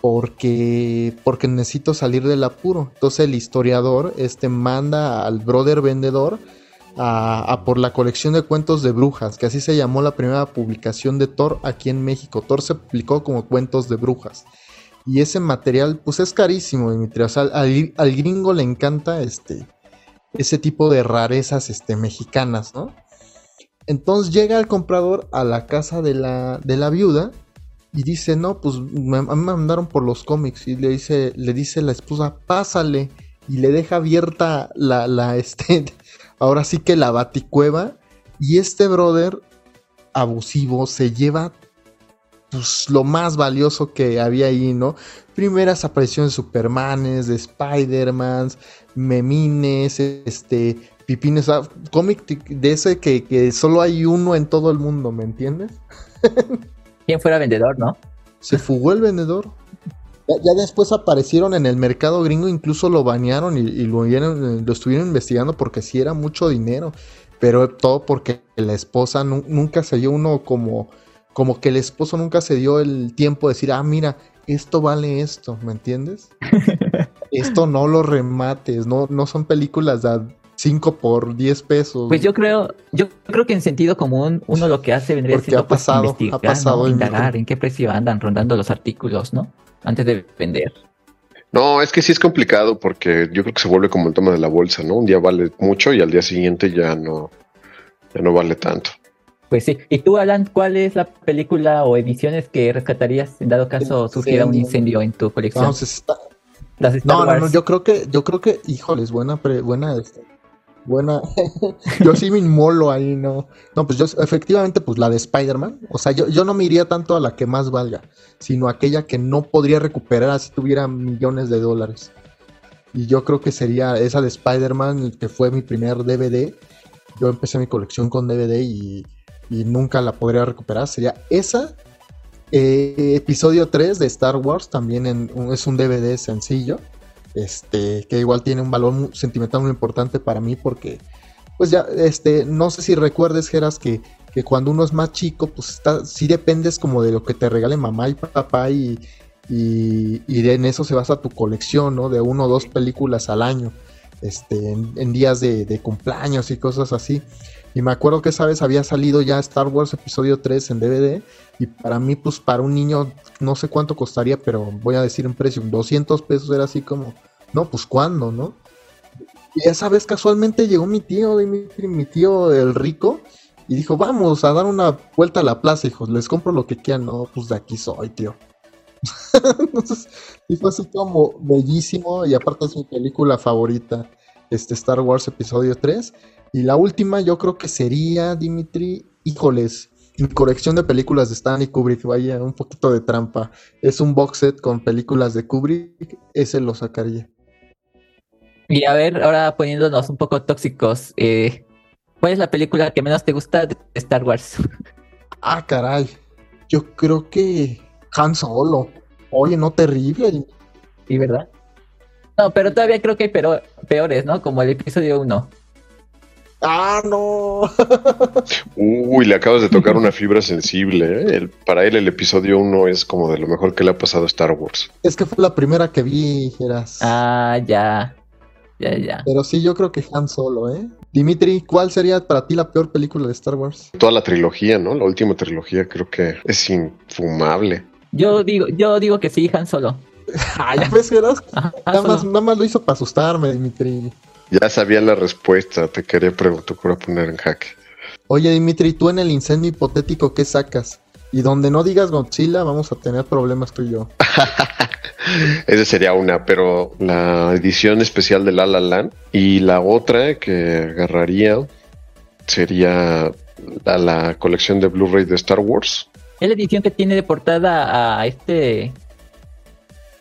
porque, porque necesito salir del apuro. Entonces el historiador este, manda al brother vendedor a, por la colección de cuentos de brujas, que así se llamó la primera publicación de Thor aquí en México. Thor se publicó como cuentos de brujas. Y ese material, pues es carísimo, Dimitri. O al, al, gringo le encanta este, ese tipo de rarezas este, mexicanas, ¿no? Entonces llega el comprador a la casa de la, de la viuda y dice, no, pues me, mandaron por los cómics. Y le dice, le dice la esposa, pásale. Y le deja abierta la, la, (laughs) este, ahora sí que la baticueva. Y este brother abusivo se lleva pues, lo más valioso que había ahí, ¿no? Primeras apariciones de Supermanes, de Spider-Mans, memines, este, pipines, cómic de ese que, que solo hay uno en todo el mundo, ¿me entiendes? (laughs) ¿Quién fuera vendedor, no? Se fugó el vendedor. Ya, después aparecieron en el mercado gringo, incluso lo bañaron y, lo, lo, estuvieron investigando porque sí era mucho dinero. Pero todo porque la esposa nunca se dio uno como, como que el esposo nunca se dio el tiempo de decir, ah, mira, esto vale esto, ¿me entiendes? (laughs) esto no lo remates, no, no son películas de 5 por 10 pesos. Pues yo creo, yo creo que en sentido común uno lo que hace vendría siendo ha pues, investigar, ha pasado indagar en qué precio andan rondando los artículos, ¿no? Antes de vender. No, es que sí es complicado porque yo creo que se vuelve como el tema de la bolsa, ¿no? Un día vale mucho y al día siguiente ya no, ya no vale tanto. Pues sí. ¿Y tú, Alan, cuál es la película o ediciones que rescatarías en dado caso surgiera un incendio en tu colección? No, no, no, no, yo creo que, yo creo que, híjoles, buena, buena, este, buena. (laughs) yo sí me inmolo ahí, ¿no? No, pues yo efectivamente, pues la de Spider-Man. O sea, yo, yo no me iría tanto a la que más valga, sino aquella que no podría recuperar si tuviera millones de dólares. Y yo creo que sería esa de Spider-Man, que fue mi primer DVD. Yo empecé mi colección con DVD y, nunca la podría recuperar. Sería esa. Eh, episodio 3 de Star Wars, también es un DVD sencillo este, que igual tiene un valor sentimental muy importante para mí porque, pues ya, este, no sé si recuerdes, Geras, que, que cuando uno es más chico, pues está, sí dependes como de lo que te regale mamá y papá y, y, en eso se basa tu colección, ¿no? De uno o dos películas al año, este, en, días de, cumpleaños y cosas así. Y me acuerdo que esa vez había salido ya Star Wars Episodio 3 en DVD. Y para mí, pues para un niño, no sé cuánto costaría, pero voy a decir un precio, 200 pesos era así como, no, pues cuándo, ¿no? Y esa vez casualmente llegó mi tío, mi tío el rico, y dijo, vamos a dar una vuelta a la plaza, hijos, les compro lo que quieran. No, pues de aquí soy, tío. (laughs) Entonces, y fue así como bellísimo, y aparte es mi película favorita, este Star Wars Episodio 3. Y la última yo creo que sería, Dimitri, híjoles, mi colección de películas de Stanley Kubrick, vaya, un poquito de trampa. Es un box set con películas de Kubrick, ese lo sacaría. Y a ver, ahora poniéndonos un poco tóxicos, eh, ¿cuál es la película que menos te gusta de Star Wars? Ah, caray. Yo creo que Han Solo. Oye, no terrible. ¿Y verdad? No, pero todavía creo que hay peores, ¿no? Como el episodio 1. Ah, no. Uy, le acabas de tocar una fibra sensible. ¿eh? para él el episodio 1 es como de lo mejor que le ha pasado a Star Wars. Es que fue la primera que vi, Geras. Ah, ya. Ya, ya. Pero sí, yo creo que Han Solo, ¿eh? Dimitri, ¿cuál sería para ti la peor película de Star Wars? Toda la trilogía, ¿no? La última trilogía creo que es infumable. Yo digo, yo digo que sí, Han Solo. (laughs) ah, ya ves, Geras. nada, más, nada más lo hizo para asustarme, Dimitri. Ya sabía la respuesta, te quería preguntar, poner en jaque. Oye, Dimitri, tú en el incendio hipotético, ¿qué sacas? Y donde no digas Godzilla, vamos a tener problemas tú y yo. (laughs) Esa sería una, pero la edición especial de La La Land y la otra que agarraría sería la, colección de Blu-ray de Star Wars. Es la edición que tiene de portada a este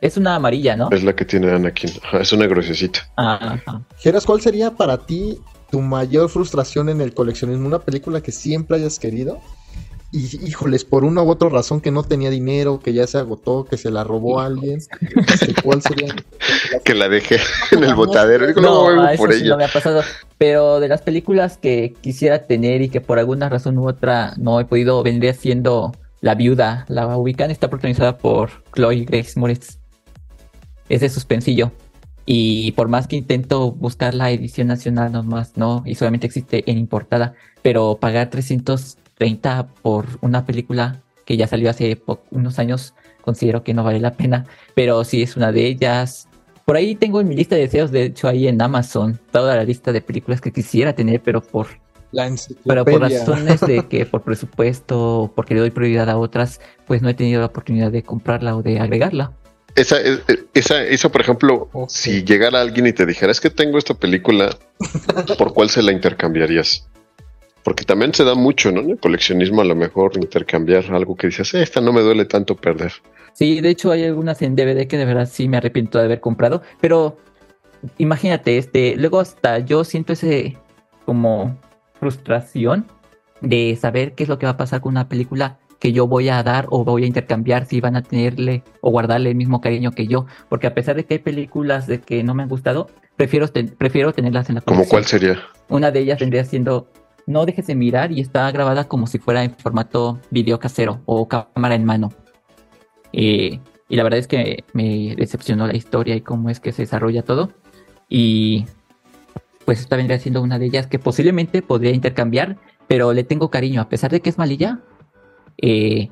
es una amarilla, ¿no? Es la que tiene Anakin. es una gruesecita. Ajá. Geras, ¿cuál sería para ti tu mayor frustración en el coleccionismo? ¿Una película que siempre hayas querido? Y híjoles, por una u otra razón que no tenía dinero, que ya se agotó, que se la robó alguien. ¿Cuál sería? que la dejé en el botadero. No, no, eso sí no me ha pasado. Pero de las películas que quisiera tener y que por alguna razón u otra no he podido, vendría siendo La Viuda. La ubican, está protagonizada por Chloe Grace Moritz es de suspensillo. Y por más que intento buscar la edición nacional, nomás no, y solamente existe en importada, pero pagar 330 por una película que ya salió hace unos años, considero que no vale la pena, pero sí es una de ellas. Por ahí tengo en mi lista de deseos, de hecho ahí en Amazon, toda la lista de películas que quisiera tener, pero por pero por razones de que por presupuesto, porque le doy prioridad a otras, pues no he tenido la oportunidad de comprarla o de agregarla. Esa, eh, esa, esa, por ejemplo, si llegara alguien y te dijera, es que tengo esta película, (laughs) ¿por cuál se la intercambiarías? Porque también se da mucho, ¿no? En el coleccionismo a lo mejor intercambiar algo que dices, eh, esta no me duele tanto perder. Sí, de hecho hay algunas en DVD que de verdad sí me arrepiento de haber comprado, pero imagínate, este, luego hasta yo siento ese como frustración de saber qué es lo que va a pasar con una película que yo voy a dar o voy a intercambiar si van a tenerle o guardarle el mismo cariño que yo. Porque a pesar de que hay películas de que no me han gustado, prefiero, prefiero tenerlas en la. ¿Cómo cuál sería? Una de ellas vendría siendo No dejes de mirar y está grabada como si fuera en formato video casero o cámara en mano. Eh, y la verdad es que me decepcionó la historia y cómo es que se desarrolla todo. Y pues esta vendría siendo una de ellas que posiblemente podría intercambiar, pero le tengo cariño, a pesar de que es malilla, eh,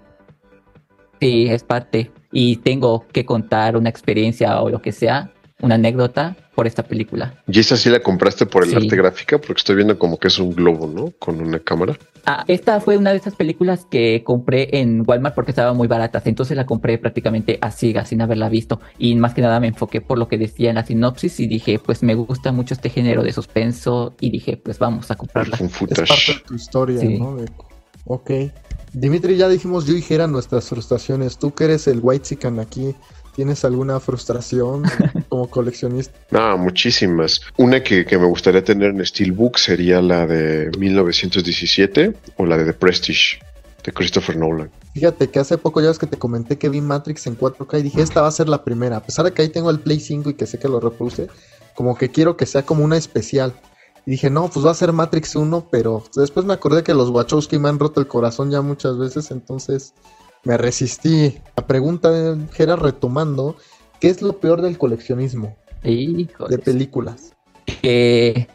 sí, es parte. Y tengo que contar una experiencia o lo que sea, una anécdota por esta película. ¿Y esa sí la compraste por el arte gráfica? Porque estoy viendo como que es un globo, ¿no? Con una cámara. Ah, esta fue una de esas películas que compré en Walmart porque estaba muy baratas. Entonces la compré prácticamente así, sin haberla visto. Y más que nada me enfoqué por lo que decía en la sinopsis y dije, pues me gusta mucho este género de suspenso. Y dije, pues vamos a comprarla. Es parte de tu historia, ¿no? Ok. Dimitri, ya dijimos yo y Jera nuestras frustraciones. Tú que eres el White Chicken aquí, ¿tienes alguna frustración (laughs) como coleccionista? No, muchísimas. Una que, me gustaría tener en Steelbook sería la de 1917 o la de The Prestige de Christopher Nolan. Fíjate que hace poco ya ves que te comenté que vi Matrix en 4K y dije, esta va a ser la primera. A pesar de que ahí tengo el Play 5 y que sé que lo reproduce, como que quiero que sea como una especial. Y dije, no, pues va a ser Matrix 1, pero después me acordé que los Wachowski me han roto el corazón ya muchas veces, entonces me resistí. La pregunta era retomando, ¿qué es lo peor del coleccionismo de películas? Que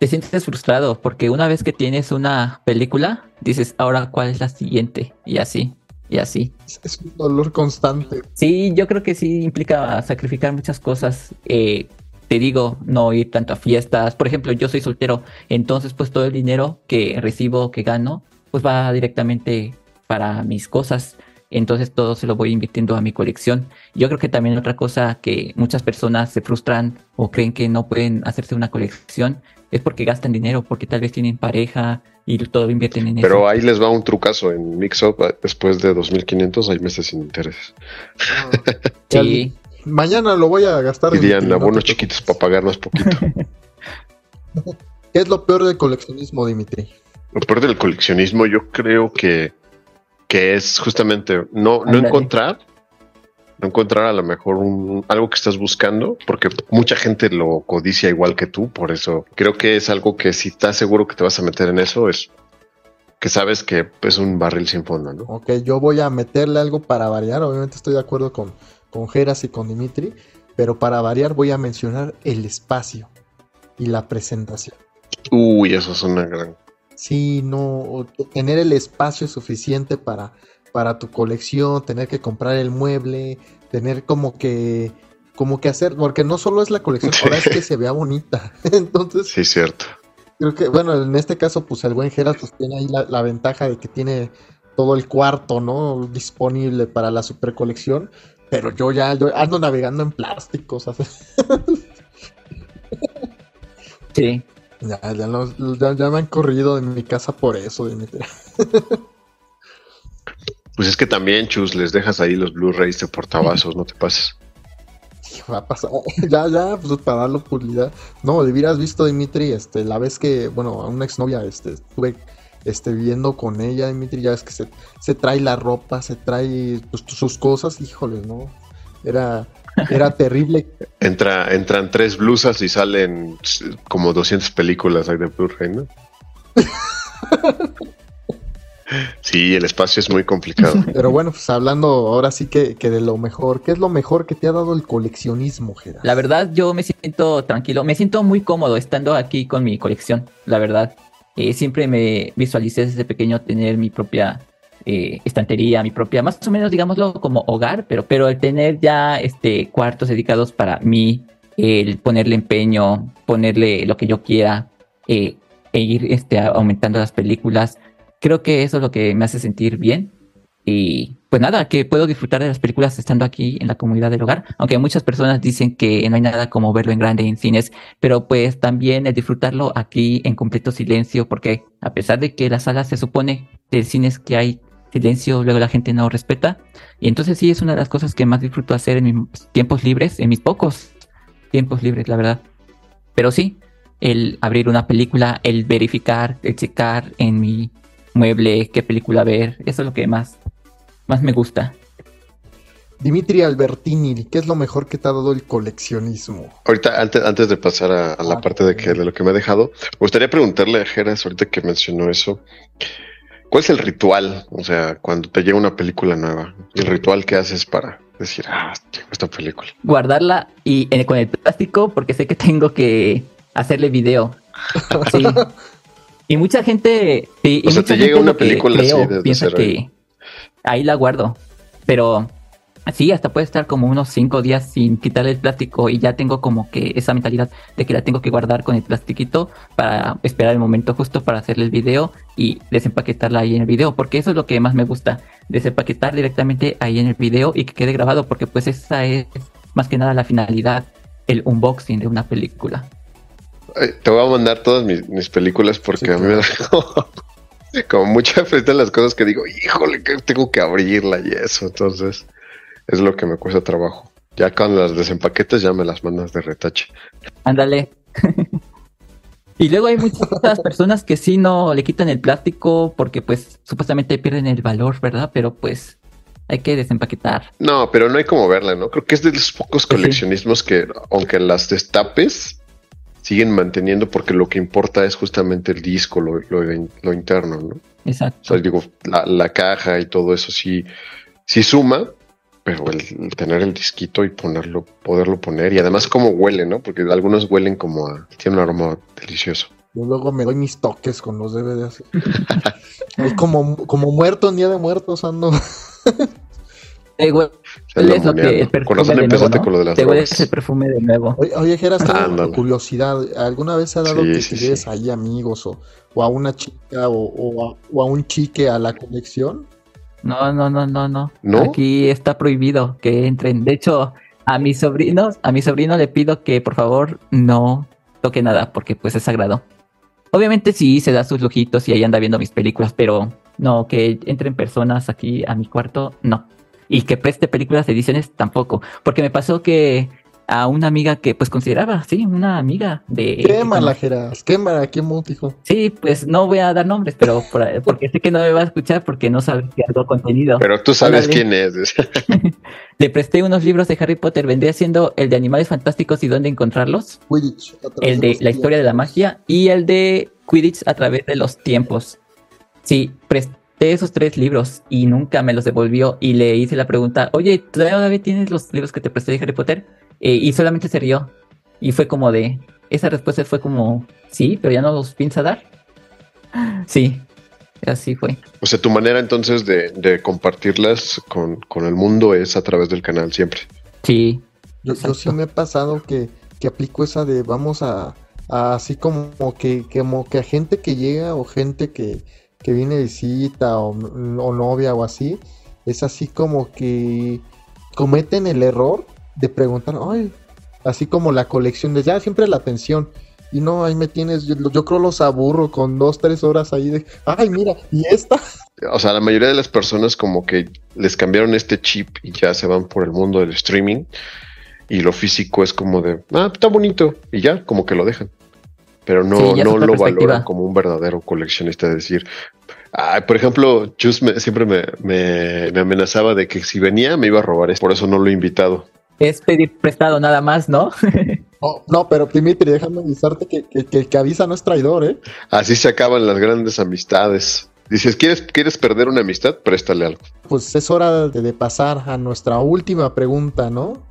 te sientes frustrado porque una vez que tienes una película, dices, ahora cuál es la siguiente y así. Y así. Es un dolor constante. Sí, yo creo que sí implica sacrificar muchas cosas. Eh, te digo, no ir tanto a fiestas. Por ejemplo, yo soy soltero, entonces pues todo el dinero que recibo, que gano, pues va directamente para mis cosas. Entonces todo se lo voy invirtiendo a mi colección. Yo creo que también otra cosa que muchas personas se frustran o creen que no pueden hacerse una colección es porque gastan dinero, porque tal vez tienen pareja y todo invierten en eso. Pero ahí les va un trucazo en Mixup después de 2500 hay meses sin interés. (laughs) sí. Mañana lo voy a gastar. Dirían no abonos chiquitos para pagar más poquito. ¿Qué (laughs) es lo peor del coleccionismo, Dimitri? Lo peor del coleccionismo, yo creo que, que es justamente no, no encontrar, no encontrar a lo mejor un, algo que estás buscando, porque mucha gente lo codicia igual que tú, por eso creo que es algo que si estás seguro que te vas a meter en eso, es que sabes que es un barril sin fondo, ¿no? Ok, yo voy a meterle algo para variar. Obviamente estoy de acuerdo con, con Geras y con Dimitri, pero para variar voy a mencionar el espacio y la presentación. Uy, eso es una gran... Sí, no, tener el espacio suficiente para, para tu colección, tener que comprar el mueble, tener como que, como que hacer, porque no solo es la colección, (laughs) ahora es que se vea bonita. (laughs) Entonces, Sí, cierto. creo que, bueno, en este caso, pues el buen Geras pues tiene ahí la, la ventaja de que tiene todo el cuarto, ¿no? Disponible para la super colección, pero yo ya yo ando navegando en plásticos, (laughs) así. Sí. Ya, ya, los- ya- ya me han corrido de mi casa por eso, Dimitri. (laughs) Pues es que también, Chus, les dejas ahí los Blu-rays de portavasos, no te pases. Va a pasar. (laughs) ya, ya, pues para darle publicidad. No, hubieras visto, Dimitri, este, la vez que, bueno, a una exnovia, este, estuve este, viviendo con ella, Dimitri, ya ves que se, se trae la ropa, se trae pues, sus cosas, híjole, ¿no? Era, era terrible. Entra, entran tres blusas y salen como 200 películas de Blu-ray, ¿no? (laughs) Sí, el espacio es muy complicado. Pero bueno, pues hablando ahora sí que, que de lo mejor, ¿qué es lo mejor que te ha dado el coleccionismo, Geras? La verdad, yo me siento tranquilo, me siento muy cómodo estando aquí con mi colección, la verdad. Eh, siempre me visualicé desde pequeño tener mi propia eh, estantería, mi propia, más o menos, digámoslo, como hogar, pero, pero el tener ya este, cuartos dedicados para mí, el ponerle empeño, ponerle lo que yo quiera, eh, e ir este, aumentando las películas, creo que eso es lo que me hace sentir bien. Y pues nada, que puedo disfrutar de las películas estando aquí en la comunidad del hogar, aunque muchas personas dicen que no hay nada como verlo en grande en cines, pero pues también el disfrutarlo aquí en completo silencio, porque a pesar de que la sala se supone de cines que hay silencio, luego la gente no respeta, y entonces sí es una de las cosas que más disfruto hacer en mis tiempos libres, en mis pocos tiempos libres, la verdad. Pero sí, el abrir una película, el verificar, el checar en mi mueble qué película ver, eso es lo que más, más me gusta. Dimitri Albertini, ¿qué es lo mejor que te ha dado el coleccionismo? Ahorita, antes, antes de pasar a, a la Ah, parte de, que, de lo que me ha dejado, me gustaría preguntarle a Geras, ahorita que mencionó eso, ¿cuál es el ritual? O sea, cuando te llega una película nueva, el ritual que haces para decir, ah, llegó esta película. Guardarla y eh, con el plástico porque sé que tengo que hacerle video. Sí. (laughs) Y mucha gente, sí, y sea, mucha te llega una película así desde piensa que ahí la guardo, pero sí, hasta puede estar como unos cinco días sin quitarle el plástico y ya tengo como que esa mentalidad de que la tengo que guardar con el plastiquito para esperar el momento justo para hacerle el video y desempaquetarla ahí en el video, porque eso es lo que más me gusta, desempaquetar directamente ahí en el video y que quede grabado, porque pues esa es más que nada la finalidad, el unboxing de una película. Te voy a mandar todas mis, mis películas porque Sí, a mí me da como, mucha (laughs) frente las cosas que digo, híjole, que tengo que abrirla y eso. Entonces, es lo que me cuesta trabajo. Ya con las desempaquetes ya me las mandas de retache. Ándale. (laughs) y luego hay muchas personas que sí no le quitan el plástico porque pues supuestamente pierden el valor, ¿verdad? Pero pues hay que desempaquetar. No, pero no hay como verla, ¿no? Creo que es de los pocos sí. coleccionismos que, aunque las destapes, siguen manteniendo porque lo que importa es justamente el disco, lo, lo- lo interno, ¿no? O Exacto. sea, digo, la, la caja y todo eso sí, sí suma, pero el, el tener el disquito y ponerlo, poderlo poner, y además cómo huele, ¿no? Porque algunos huelen como a, tiene un aroma delicioso. Yo luego me doy mis toques con los DVDs. Ahí (laughs) como, como muerto en Día de Muertos ando. (laughs) Te hueles Se lo que el perfume de nuevo, empezaste ¿no? con lo de las Te hueles drogas. el perfume de nuevo. Oye, oye Geras, tengo curiosidad. ¿Alguna vez ha dado Sí, que sí, sí. ahí amigos o, o a una chica o, o a, o a un chique a la colección? No, no, no, no, no. ¿No? Aquí está prohibido que entren. De hecho, a mis sobrinos, a mi sobrino le pido que por favor no toque nada porque pues es sagrado. Obviamente sí se da sus lujitos y ahí anda viendo mis películas, pero no, que entren personas aquí a mi cuarto, no. Y que preste películas, ediciones, tampoco. Porque me pasó que a una amiga que pues consideraba, sí, una amiga de... Quémala, Geras, quémala, qué hijo. Sí, pues no voy a dar nombres, pero porque sé que no me va a escuchar porque no sabe que hago contenido. Pero tú sabes quién es. (laughs) Le presté unos libros de Harry Potter, vendría siendo el de Animales Fantásticos y dónde encontrarlos. Quidditch. El de La historia de la magia y el de Quidditch a través de los tiempos. Sí, presté esos tres libros y nunca me los devolvió y le hice la pregunta, oye, ¿todavía tienes los libros que te presté de Harry Potter? Eh, y solamente se rió. Y fue como de, esa respuesta fue como, sí, pero ya no los piensa dar. Sí, así fue. O sea, tu manera entonces de, compartirlas con, el mundo es a través del canal siempre. Sí. Yo, sí me he pasado que, que aplico esa de vamos a, así como que, como que a gente que llega o gente que, que viene de visita o, o novia o así, es así como que cometen el error de preguntar, ay, así como la colección de ya siempre la atención. Y no, ahí me tienes, yo, creo los aburro con dos, tres horas ahí de, ay, mira, y esta. O sea, la mayoría de las personas como que les cambiaron este chip y ya se van por el mundo del streaming. Y lo físico es como de, ah, está bonito. Y ya, como que lo dejan. Pero no, no lo valoran como un verdadero coleccionista. Es decir, por ejemplo, Just siempre me, me, amenazaba de que si venía me iba a robar. Por eso no lo he invitado es pedir prestado nada más, ¿no? (laughs) no, pero Dimitri, déjame avisarte que, el que avisa no es traidor, ¿eh? Así se acaban las grandes amistades. Dices, ¿quieres, ¿quieres perder una amistad? Préstale algo. Pues es hora de, pasar a nuestra última pregunta, ¿no?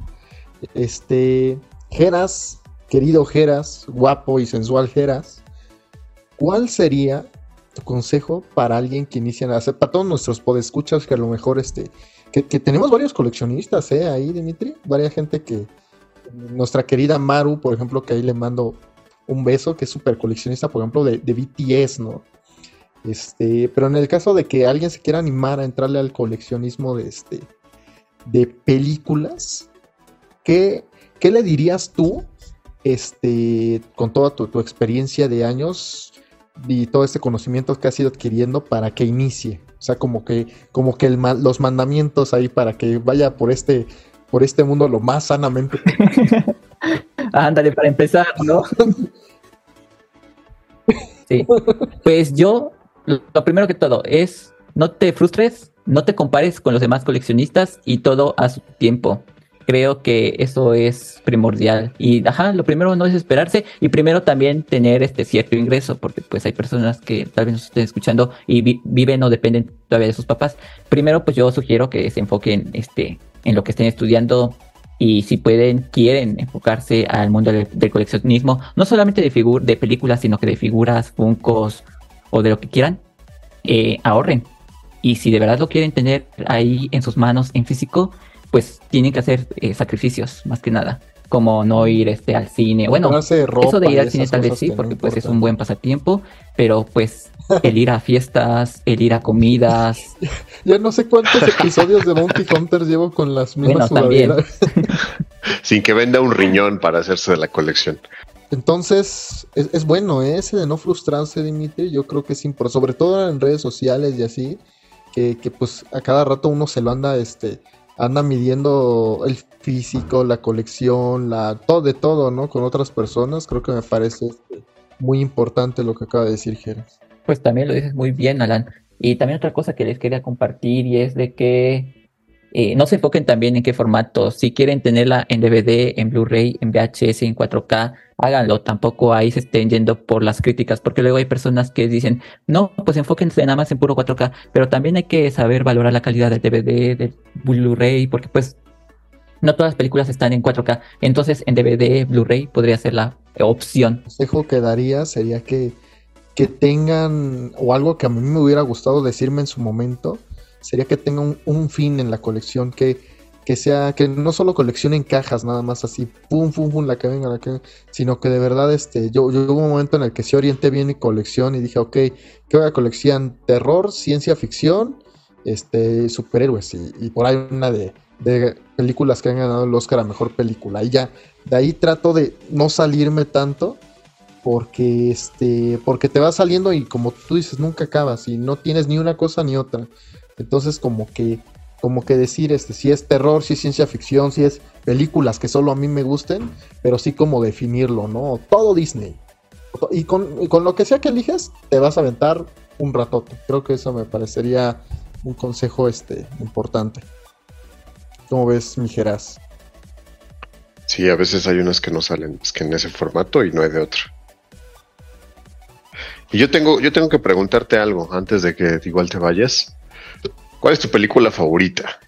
Este, Geras, querido Geras, guapo y sensual Geras, ¿cuál sería tu consejo para alguien que inicia a hacer, para todos nuestros podescuchas que a lo mejor este, que, tenemos varios coleccionistas, ¿eh? Ahí, Dimitri. Varia gente que. Nuestra querida Maru, por ejemplo, que ahí le mando un beso, que es súper coleccionista, por ejemplo, de, BTS, ¿no? Este, pero en el caso de que alguien se quiera animar a entrarle al coleccionismo de este de películas, ¿qué, qué le dirías tú este, con toda tu, tu, experiencia de años y todo este conocimiento que has ido adquiriendo para que inicie? O sea, como que, como que los mandamientos ahí para que vaya por este, por este mundo lo más sanamente. (laughs) Ándale, para empezar, ¿no? (laughs) sí. Pues yo, lo primero que todo es, no te frustres, no te compares con los demás coleccionistas y todo a su tiempo creo que eso es primordial. Y ajá, lo primero no es esperarse y primero también tener este cierto ingreso, porque pues hay personas que tal vez nos estén escuchando y viven o dependen todavía de sus papás. Primero, pues yo sugiero que se enfoquen este, en lo que estén estudiando y si pueden, quieren enfocarse al mundo del, coleccionismo, no solamente de, figur de películas, sino que de figuras, funcos o de lo que quieran, eh, ahorren. Y si de verdad lo quieren tener ahí en sus manos en físico, pues tienen que hacer eh, sacrificios, más que nada, como no ir este, al cine. Bueno, eso de ir al cine tal vez sí, porque pues es un buen pasatiempo, pero pues el ir a fiestas, el ir a comidas. (laughs) ya no sé cuántos episodios de Bounty Hunters llevo con las mismas bueno, también. (laughs) Sin que venda un riñón para hacerse de la colección. Entonces, es, bueno ¿eh? ese de no frustrarse, Dimitri. Yo creo que es importante, sobre todo en redes sociales y así, que, que, pues a cada rato uno se lo anda este, anda midiendo el físico, la colección, la todo de todo, ¿no? Con otras personas, creo que me parece muy importante lo que acaba de decir Geras. Pues también lo dices muy bien, Alan. Y también otra cosa que les quería compartir y es de que eh, no se enfoquen también en qué formato. Si quieren tenerla en DVD, en Blu-ray, en VHS, en 4K, háganlo. Tampoco ahí se estén yendo por las críticas, porque luego hay personas que dicen, no, pues enfóquense nada más en puro 4K, pero también hay que saber valorar la calidad del DVD, del Blu-ray, porque pues no todas las películas están en 4K. Entonces en DVD, Blu-ray podría ser la opción. El consejo que daría sería que, que tengan, o algo que a mí me hubiera gustado decirme en su momento, sería que tenga un, fin en la colección, que, que sea, que no solo coleccionen cajas nada más así, pum, pum, pum, la que venga, la que sino que de verdad, este, yo, yo hubo un momento en el que sí orienté bien mi colección y dije, ok, ¿qué voy a coleccionar? Terror, ciencia ficción, este, superhéroes y, por ahí una de, de películas que han ganado el Oscar a Mejor Película. Y ya, de ahí trato de no salirme tanto porque este porque te va saliendo y como tú dices nunca acabas y no tienes ni una cosa ni otra entonces como que como que decir este, si es terror, si es ciencia ficción, si es películas que solo a mí me gusten, pero sí como definirlo, ¿no? Todo Disney. Y con, lo que sea que eliges, te vas a aventar un ratote. Creo que eso me parecería un consejo este, importante. ¿Cómo ves, Mijeras? Sí, a veces hay unas que no salen, es que en ese formato y no hay de otro. Y yo tengo, yo tengo que preguntarte algo antes de que igual te vayas. ¿Cuál es tu película favorita?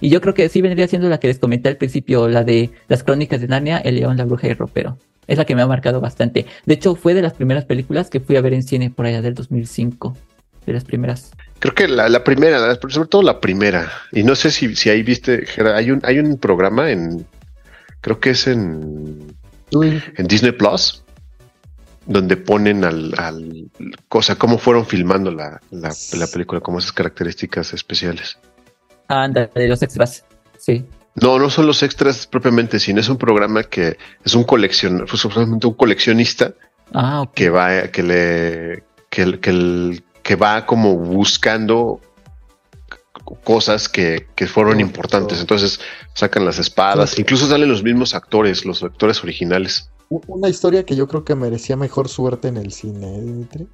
Y yo creo que sí vendría siendo la que les comenté al principio, la de las crónicas de Narnia, El León, la Bruja y el Ropero. Es la que me ha marcado bastante. De hecho, fue de las primeras películas que fui a ver en cine por allá del 2005. De las primeras. Creo que la, primera, sobre todo la primera. Y no sé si, si ahí viste, hay un, hay un programa en, creo que es en, en Disney Plus, donde ponen al, al cosa, cómo fueron filmando la, la, película, como esas características especiales. Anda, de los extras, sí. No, no son los extras propiamente, sino es un programa que es un colección, pues, un coleccionista ah, que va, que le, que, que, que va como buscando cosas que, que fueron importantes. Entonces sacan las espadas, incluso salen los mismos actores, los actores originales. Una historia que yo creo que merecía mejor suerte en el cine, ¿eh, Dimitri.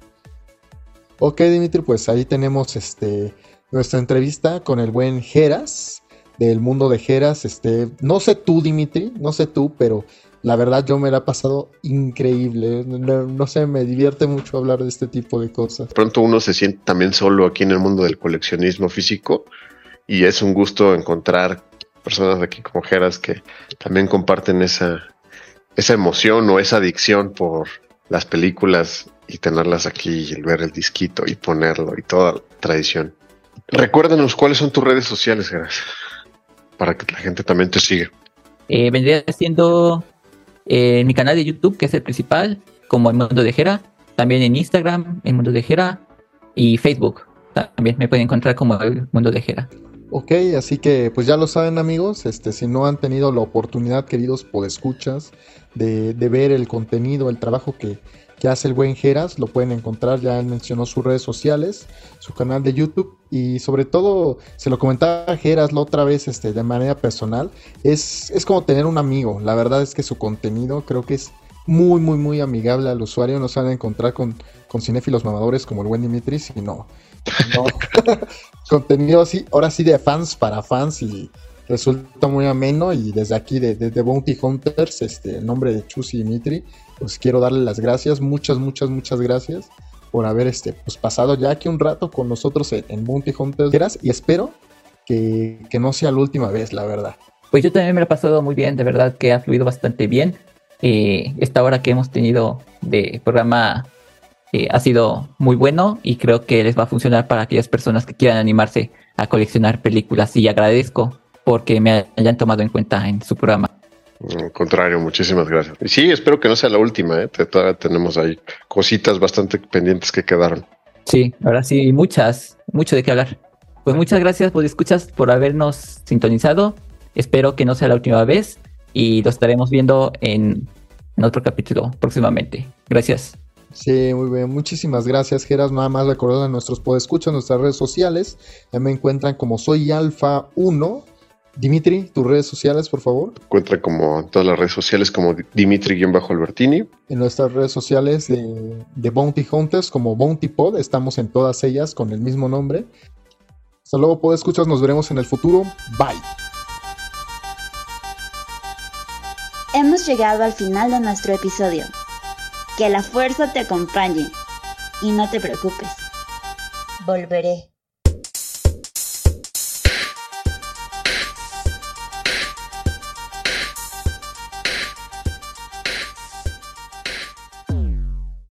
Ok, Dimitri, pues ahí tenemos este nuestra entrevista con el buen Geras, del mundo de Geras. Este, no sé tú, Dimitri, no sé tú, pero la verdad yo me la he pasado increíble. No, sé, me divierte mucho hablar de este tipo de cosas. Pronto uno se siente también solo aquí en el mundo del coleccionismo físico y es un gusto encontrar personas aquí como Geras que también comparten esa, esa emoción o esa adicción por las películas y tenerlas aquí y ver el disquito y ponerlo y toda la tradición. Recuérdanos cuáles son tus redes sociales, Geras, para que la gente también te siga. Eh, vendría siendo en mi canal de YouTube, que es el principal, como El Mundo de Jera, también en Instagram, El Mundo de Jera, y Facebook. También me pueden encontrar como El Mundo de Jera. Ok, así que pues ya lo saben amigos, este, si no han tenido la oportunidad, queridos podescuchas, de, de ver el contenido, el trabajo que, que hace el buen Geras, lo pueden encontrar, ya mencionó sus redes sociales, su canal de YouTube y sobre todo, se lo comentaba Geras la otra vez este, de manera personal, es, es como tener un amigo, la verdad es que su contenido creo que es muy, muy, muy amigable al usuario, no se van a encontrar con, con cinéfilos mamadores como el buen Dimitri, sino no. (laughs) contenido así, ahora sí de fans para fans y resulta muy ameno y desde aquí de, de, Bounty Hunters, este, en nombre de Chus y Dimitri, pues quiero darle las gracias, muchas, muchas, muchas gracias por haber este, pues pasado ya aquí un rato con nosotros en, Bounty Hunters y espero que, que, no sea la última vez, la verdad. Pues yo también me lo he pasado muy bien, de verdad que ha fluido bastante bien. Eh, esta hora que hemos tenido de programa eh, ha sido muy bueno y creo que les va a funcionar para aquellas personas que quieran animarse a coleccionar películas y agradezco porque me hayan tomado en cuenta en su programa. Al contrario, muchísimas gracias. Y sí, espero que no sea la última, ¿eh? todavía tenemos ahí cositas bastante pendientes que quedaron. Sí, ahora sí, muchas, mucho de qué hablar. Pues muchas gracias por escuchas, por habernos sintonizado. Espero que no sea la última vez y lo estaremos viendo en, en otro capítulo próximamente. Gracias. Sí, muy bien. Muchísimas gracias, Geras. Nada más recordar a nuestros podescuchas, nuestras redes sociales. Ya me encuentran como soy Alfa 1. Dimitri, tus redes sociales, por favor. Encuentra como en todas las redes sociales como Dimitri-Albertini. En nuestras redes sociales de, de Bounty Hunters como Bounty Pod, estamos en todas ellas con el mismo nombre. Hasta luego, podescuchas. Nos veremos en el futuro. Bye. Hemos llegado al final de nuestro episodio. Que la fuerza te acompañe y no te preocupes. Volveré.